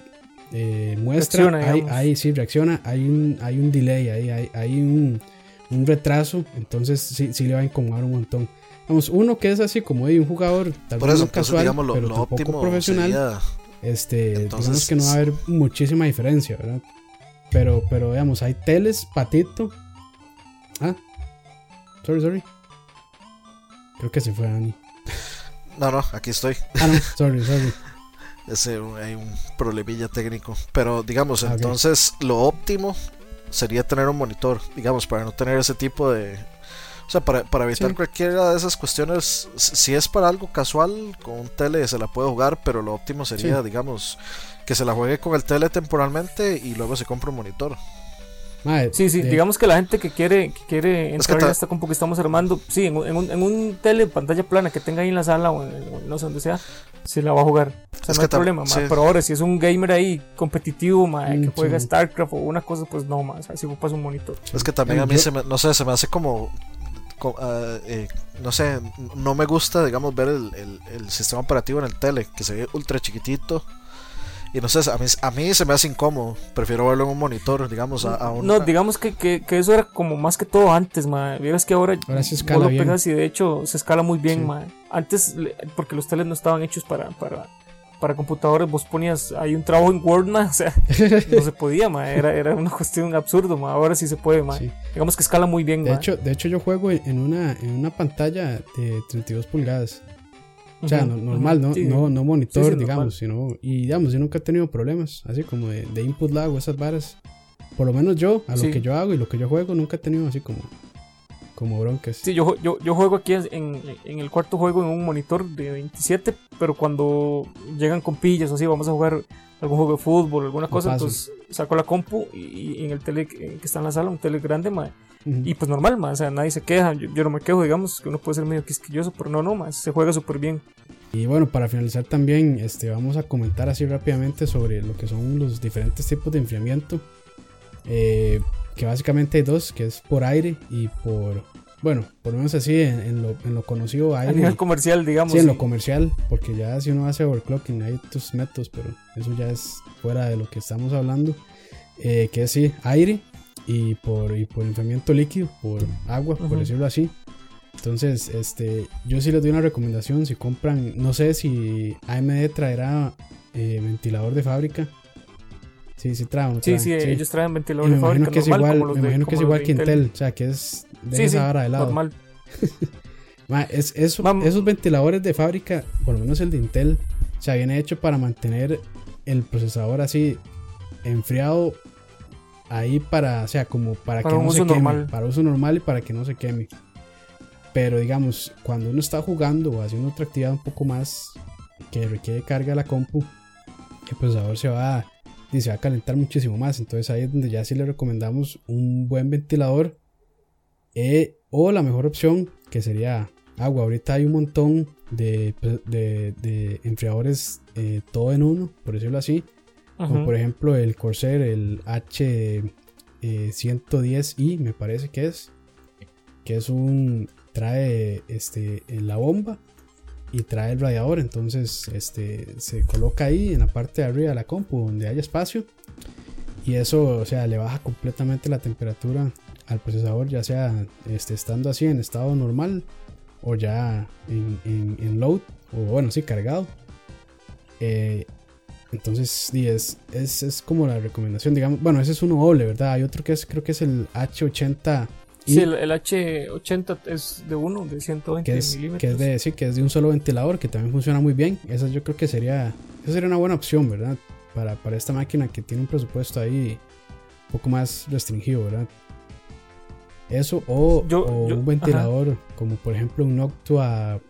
eh, muestra, ahí sí reacciona, hay un, hay un delay, ahí, hay, hay un, un, retraso, entonces sí, sí le va a incomodar un montón. Vamos, uno que es así como de un jugador tal vez no casual, lo, pero óptimo profesional. este, Entonces, que no va a haber muchísima diferencia, ¿verdad? Pero, pero digamos, hay teles, patito. Ah, sorry, sorry. Creo que se fue. No, no, aquí estoy. Ah, no, sorry, sorry. Ese, hay un problemilla técnico. Pero digamos, entonces lo óptimo sería tener un monitor, digamos, para no tener ese tipo de... O sea, para, para evitar cualquiera de esas cuestiones, si es para algo casual, con un tele se la puede jugar, pero lo óptimo sería, digamos, que se la juegue con el tele temporalmente y luego se compre un monitor sí, sí, digamos que la gente que quiere, que quiere entrar en esta compu que estamos armando, sí, en, un, en un tele, pantalla plana que tenga ahí en la sala o, no sé dónde sea, se la va a jugar. O sea, no hay problema, pero ahora si es un gamer ahí competitivo, que mm, juega StarCraft o una cosa, pues no, más, así pasa un monitor. Es que también a mí, se me, no sé, se me hace como ah, eh, no sé, no me gusta, digamos, ver el, el, el, sistema operativo en el tele, que se ve ultra chiquitito y no sé, a mí, a mí se me hace incómodo. Prefiero verlo en un monitor, digamos, a, No, digamos que, que, que, eso era como más que todo antes, ma. Vieras que ahora, ahora se escala lo pegas y de hecho se escala muy bien, ma. Antes, porque los teles no estaban hechos para, para, para computadores, vos ponías ahí un trabajo en Word, ma. O sea, no se podía, ma. Era, era una cuestión absurda, ma. Ahora sí se puede, ma. Digamos que escala muy bien, de Hecho, de hecho, yo juego en una, en una pantalla de 32 pulgadas. O sea, normal, no, no, no monitor, digamos, sino. Y digamos, yo nunca he tenido problemas, así como de, de input lag o esas varas. Por lo menos yo, a lo que yo hago y lo que yo juego, nunca he tenido así como. Como broncas. Sí, yo, yo, yo juego aquí en, en el cuarto juego en un monitor de 27, pero cuando llegan compillas o así, vamos a jugar algún juego de fútbol, alguna cosa, entonces saco la compu y, en el tele que está en la sala, un tele grande, y pues normal, más, o sea, nadie se queja, yo, no me quejo, digamos, que uno puede ser medio quisquilloso, pero no, no, más, se juega súper bien. Y bueno, para finalizar también, este, vamos a comentar así rápidamente sobre lo que son los diferentes tipos de enfriamiento. Eh, que básicamente hay dos, que es por aire y por, bueno, por lo menos así en, lo, en lo, conocido aire. A nivel comercial, digamos. Sí, en lo comercial, porque ya si uno hace overclocking hay otros métodos, pero eso ya es fuera de lo que estamos hablando. Eh, que es sí, aire y por, y por enfriamiento líquido, por agua, por decirlo así. Entonces, este, yo sí les doy una recomendación, si compran, no sé si AMD traerá eh, ventilador de fábrica. Sí, sí trae, Sí, sí, ellos traen ventilador de fábrica. Que normal, es igual, me imagino que es igual que Intel. o sea, que es de esa vara de lado. Normal. es, esos ventiladores de fábrica, por lo menos el de Intel, o sea, viene hecho para mantener el procesador así enfriado ahí para, o sea, como para, que no se queme, para uso normal y para que no se queme. Pero digamos, cuando uno está jugando o haciendo otra actividad un poco más que requiere carga la compu, el procesador se va, y se va a calentar muchísimo más. Entonces ahí es donde ya sí le recomendamos un buen ventilador. Eh, o la mejor opción que sería agua. Ahorita hay un montón de, de, enfriadores eh, todo en uno, por decirlo así como por ejemplo el Corsair, el H110i, me parece que es. Que es un. Trae este, la bomba y trae el radiador. Entonces este, se coloca ahí en la parte de arriba de la compu donde haya espacio. Y eso, o sea, le baja completamente la temperatura al procesador, ya sea este, estando así en estado normal o ya en, en, load, o bueno, sí, cargado. Eh, entonces, es, es, es, como la recomendación, digamos. Bueno, ese es uno doble, ¿verdad? Hay otro que es, creo que es el H80. Sí, el, H80 es de uno, de 120 que es, milímetros. Que es de, sí, que es de un solo ventilador, que también funciona muy bien. Esa yo creo que sería, esa sería una buena opción, ¿verdad? Para, para esta máquina que tiene un presupuesto ahí un poco más restringido, ¿verdad? Eso o, un ventilador como por ejemplo un Noctua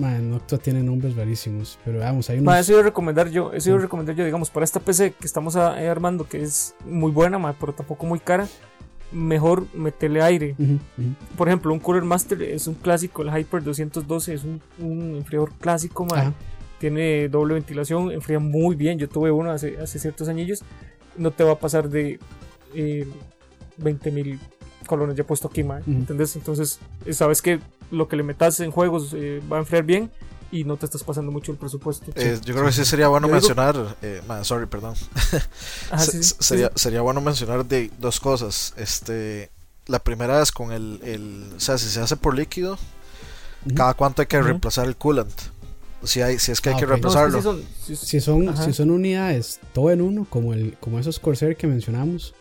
Man, Noctua tiene nombres rarísimos, pero vamos, hay unos... eso iba a recomendar yo, eso iba a recomendar yo, digamos, para esta PC que estamos eh, armando, que es muy buena, pero tampoco muy cara, mejor meterle aire. Por ejemplo, un Cooler Master es un clásico, el Hyper 212 es un, un enfriador clásico, tiene doble ventilación, enfría muy bien, yo tuve uno hace, hace ciertos años, no te va a pasar de eh, 20.000 colones ya puesto aquí, ¿entendés? Entonces, sabes que lo que le metas en juegos eh, va a enfriar bien y no te estás pasando mucho el presupuesto. Eh, yo creo que sí sería bueno mencionar, eh, sorry, perdón. sería, sería bueno mencionar de dos cosas. Este, la primera es con el, el o sea, si se hace por líquido, cada cuánto hay que reemplazar el coolant. si, hay, si es que hay ah, que reemplazarlo. si, son, si, son, unidades todo en uno, como, el, como esos Corsair que mencionamos,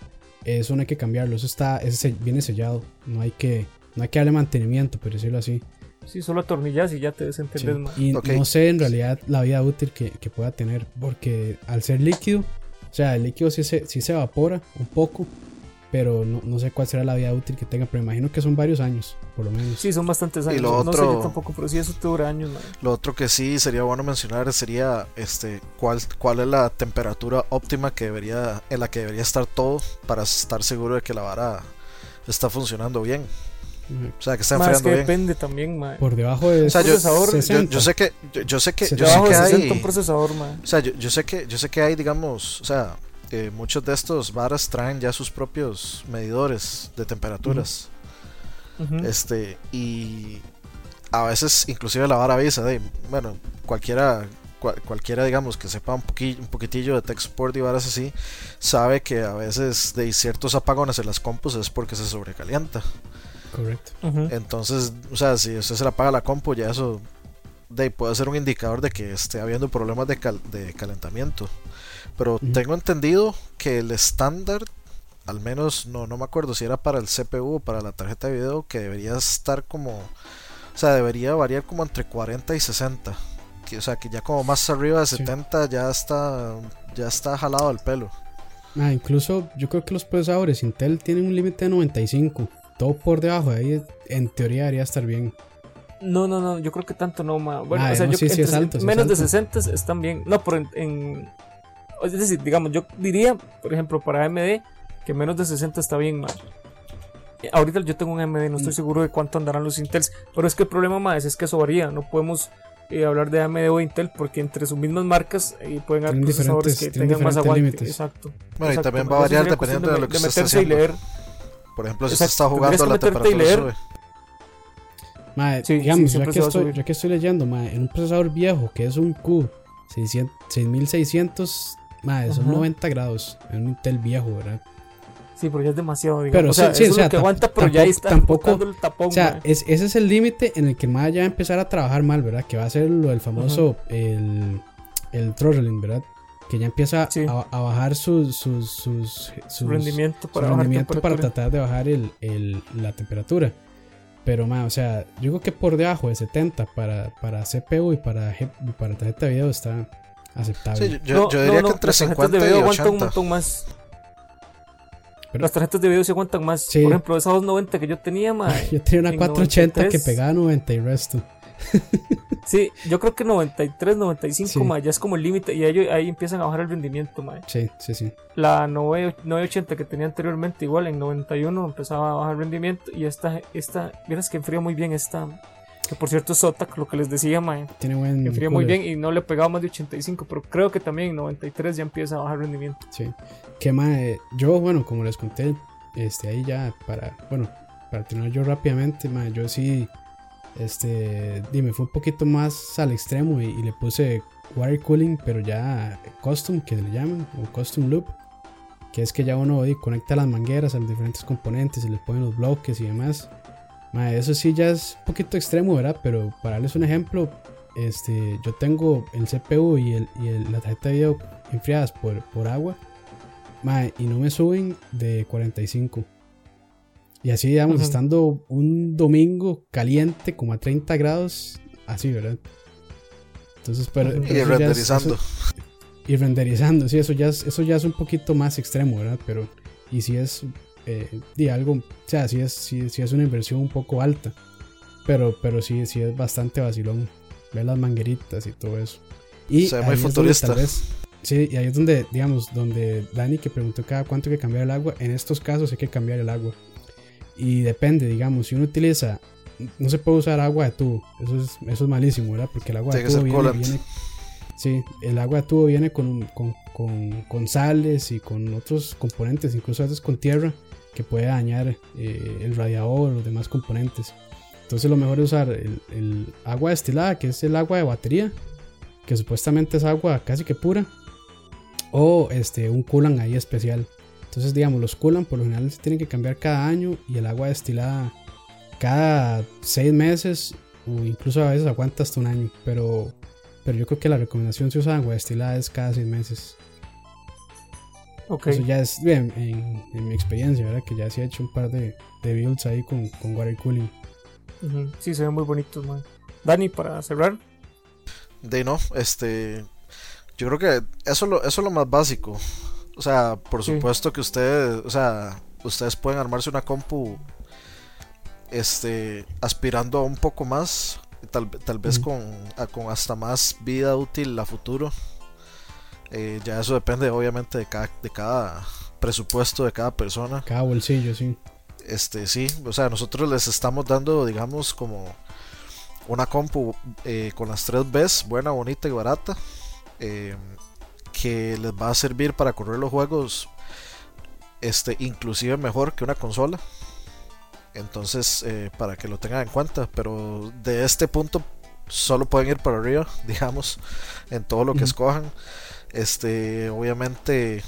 eso no hay que cambiarlo. Eso está, ese viene sellado. No hay que, no hay que darle mantenimiento, por decirlo así. Sí, solo atornillas y ya te desentiendes más. Y no sé en realidad la vida útil que, que, pueda tener, porque al ser líquido, o sea, el líquido sí se, sí se evapora un poco, pero no, no, sé cuál será la vida útil que tenga, pero imagino que son varios años, por lo menos. Sí, son bastantes años. Y lo otro, no sé yo tampoco, pero sí eso te dura años. Lo otro que sí sería bueno mencionar sería este cuál, cuál es la temperatura óptima que debería, en la que debería estar todo para estar seguro de que la vara está funcionando bien. O sea, que está enfriando que bien. depende también, Por debajo de o sea, yo, yo, sé que yo, sé que yo sé que hay un procesador, O sea, yo, sé que yo sé que hay digamos, o sea, eh, muchos de estos varas traen ya sus propios medidores de temperaturas. Este y a veces inclusive la vara avisa de, bueno, cualquiera cualquiera digamos que sepa un, un poquitillo de tech support y varas así, sabe que a veces de ciertos apagones en las compus es porque se sobrecalienta. Correcto. Entonces, o sea, si usted se la apaga la compu, ya eso de, puede ser un indicador de que esté habiendo problemas de, de calentamiento. Pero tengo entendido que el estándar, al menos no, no me acuerdo si era para el CPU o para la tarjeta de video, que debería estar como, o sea, debería variar como entre 40 y 60. Que, o sea, que ya como más arriba de 70 ya está ya está jalado el pelo. Ah, incluso yo creo que los procesadores Intel tienen un límite de 95 todo por debajo de ahí, en teoría debería estar bien. No, no, no, yo creo que tanto no, Bueno, ah, o sea, yo, sí, es alto, menos de 60 están bien. No, pero en, Es decir, digamos, yo diría, por ejemplo, para AMD, que menos de 60 está bien, ma. Ahorita yo tengo un AMD, no estoy mm. seguro de cuánto andarán los Intels, pero es que el problema más es que eso varía. No podemos eh, hablar de AMD o Intel porque entre sus mismas marcas eh, pueden haber procesadores que tengan más aguante. Exacto. Bueno, y también va a variar dependiendo de, lo que de meterse y leer por ejemplo, si se está jugando la temperatura sube. Madre, digamos, ya, que estoy, ya, que estoy, leyendo, madre, en un procesador viejo que es un Q 6600, madre, son 90 grados en un Intel viejo, ¿verdad? Sí, ya es demasiado, digamos. Pero o sea, sí, es o sea, lo que aguanta, pero tampoco, ya está tampoco, el tapón. O sea, es, ese es el límite en el que madre ya va a empezar a trabajar mal, ¿verdad? Que va a ser lo del famoso, el, el throttling, ¿verdad? Que ya empieza a, bajar su, rendimiento, para, para, tratar de bajar el, la temperatura. Pero, más, o sea, yo digo que por debajo de 70 para, para CPU y para, para tarjeta de video está aceptable. Sí, yo, diría que entre 50 y 80. un montón más. las tarjetas de video se aguantan más. Por ejemplo, esa 290 que yo tenía, más. yo tenía una 480 que pegaba 90 y resto. sí, yo creo que 93, 95, ya es como el límite y ahí, ahí empiezan a bajar el rendimiento, Sí, sí, sí. La 980 que tenía anteriormente, igual en 91 empezaba a bajar el rendimiento y esta, esta, miras que enfría muy bien esta, que por cierto es Zotac, lo que les decía, mae. Tiene buen. enfría muy bien y no le pegaba más de 85, pero creo que también en 93 ya empieza a bajar el rendimiento. Sí. Que mae, yo, bueno, como les conté, este, ahí ya para, bueno, para terminar yo rápidamente, mae, yo sí este, dime, fue un poquito más al extremo y, le puse wire cooling, pero ya custom, que le llaman, o custom loop, que es que ya uno conecta las mangueras a los diferentes componentes y le ponen los bloques y demás. eso sí ya es un poquito extremo, ¿verdad? Pero para darles un ejemplo, este, yo tengo el CPU y, el, y la tarjeta de video enfriadas por, por agua, y no me suben de 45. Y así, digamos, estando un domingo caliente, como a 30 grados, así, ¿verdad? Entonces, pero. y renderizando. y renderizando, sí, eso ya, es, eso ya es un poquito más extremo, ¿verdad? Pero, y si es, eh, algo, o sea, si es, si, es una inversión un poco alta. Pero, pero sí, sí es bastante vacilón. Ver las mangueritas y todo eso. Y Se ve muy futurista. sí, y ahí es donde, digamos, donde Dani que preguntó cada cuánto hay que cambiar el agua. En estos casos hay que cambiar el agua. Y depende, digamos, si uno utiliza, no se puede usar agua de tubo, eso es, eso es malísimo, ¿verdad? Porque el agua de tubo viene, Sí, el agua de tubo viene con, con, con, sales y con otros componentes, incluso a veces con tierra, que puede dañar eh, el radiador o los demás componentes. Entonces lo mejor es usar el, el, agua destilada, que es el agua de batería, que supuestamente es agua casi que pura, o este, un coolant ahí especial. Entonces, digamos, los coolant por lo general se tienen que cambiar cada año y el agua destilada cada seis meses o incluso a veces aguanta hasta un año. Pero pero yo creo que la recomendación si usan agua destilada es cada seis meses. Eso ya es bien en, mi experiencia, ¿verdad? Que ya se ha hecho un par de, de builds ahí con, con water cooling. Sí, se ven muy bonitos, man. Dani, para cerrar. De no, este. Yo creo que eso, lo, eso es lo más básico. O sea, por supuesto que ustedes, o sea, ustedes pueden armarse una compu este aspirando a un poco más, tal, tal vez con, con hasta más vida útil a futuro. Eh, ya eso depende obviamente de cada, de cada presupuesto de cada persona. Cada bolsillo, sí. Este, sí, o sea, nosotros les estamos dando, digamos, como una compu eh, con las 3 Bs, buena, bonita y barata, eh, que les va a servir para correr los juegos, este, inclusive mejor que una consola. Entonces, para que lo tengan en cuenta, pero de este punto solo pueden ir para arriba, digamos, en todo lo que escojan. Este, obviamente,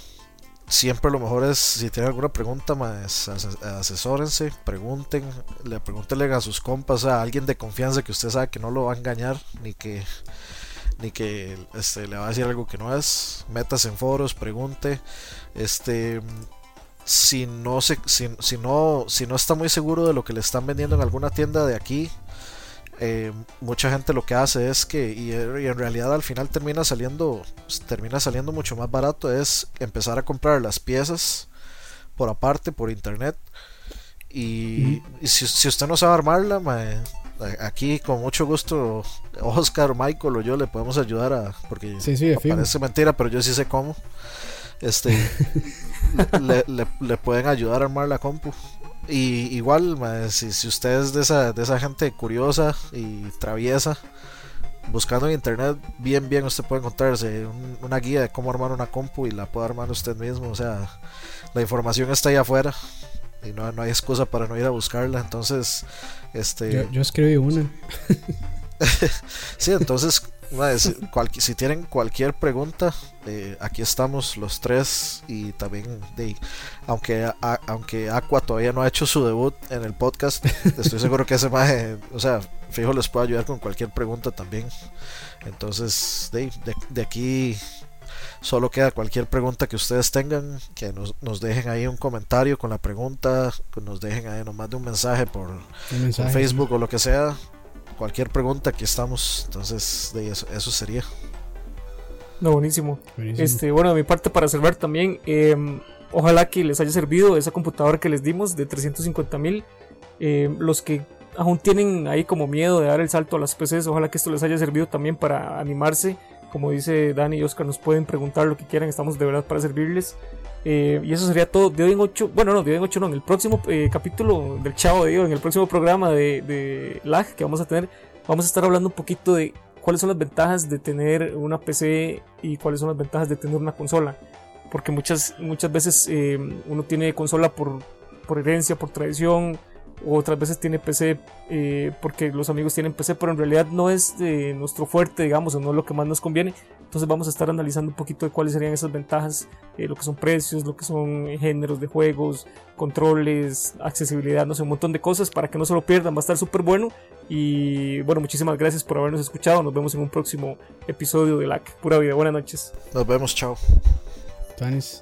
siempre lo mejor es, si tienen alguna pregunta, más asesórense, pregunten, le pregúntenle a sus compas, a alguien de confianza que usted sabe que no lo va a engañar, ni que ni que este, le va a decir algo que no es, metas en foros, pregunte, este si no se, si, si no si no está muy seguro de lo que le están vendiendo en alguna tienda de aquí eh, mucha gente lo que hace es que, y, en realidad al final termina saliendo, termina saliendo mucho más barato, es empezar a comprar las piezas por aparte, por internet. Y, si, usted no sabe armarla, aquí con mucho gusto Oscar, Michael o yo le podemos ayudar a, porque parece mentira, pero yo sí sé cómo. Este, le pueden ayudar a armar la compu. Y igual, si, si usted es de esa, de esa gente curiosa y traviesa, buscando en internet, bien, bien, usted puede encontrarse una guía de cómo armar una compu y la puede armar usted mismo. O sea, la información está ahí afuera y no, no hay excusa para no ir a buscarla. Entonces, este. Yo, yo escribí una. sí, entonces si tienen cualquier pregunta, eh, aquí estamos los tres y también, de, aunque, aunque Aqua todavía no ha hecho su debut en el podcast, estoy seguro que ese maje, o sea, fijo les puede ayudar con cualquier pregunta también. Entonces, de, de, aquí solo queda cualquier pregunta que ustedes tengan, que nos, nos, dejen ahí un comentario con la pregunta, que nos dejen ahí nomás de un mensaje por, Facebook o lo que sea cualquier pregunta aquí estamos. Entonces, de eso, eso sería. No, buenísimo. Este, bueno, de mi parte para cerrar también, em, ojalá que les haya servido esa computadora que les dimos de 350 mil. Em, los que aún tienen ahí como miedo de dar el salto a las PCs, ojalá que esto les haya servido también para animarse. Como dice Dani y Oscar, nos pueden preguntar lo que quieran, estamos de verdad para servirles. Eh, y eso sería todo de hoy en 8. Bueno, no, de hoy en 8 no. En el próximo eh, capítulo del Chavo, digo, en el próximo programa de, de, Lag que vamos a tener, vamos a estar hablando un poquito de cuáles son las ventajas de tener una PC y cuáles son las ventajas de tener una consola. Porque muchas, muchas veces eh, uno tiene consola por, por herencia, por tradición, otras veces tiene PC porque los amigos tienen PC, pero en realidad no es de nuestro fuerte, digamos, o no es lo que más nos conviene. Entonces vamos a estar analizando un poquito de cuáles serían esas ventajas, eh, lo que son precios, lo que son géneros de juegos, controles, accesibilidad, no sé, un montón de cosas para que no se lo pierdan, va a estar súper bueno. Y bueno, muchísimas gracias por habernos escuchado, nos vemos en un próximo episodio de LAC. Pura vida, buenas noches. Nos vemos, chao. Tanis.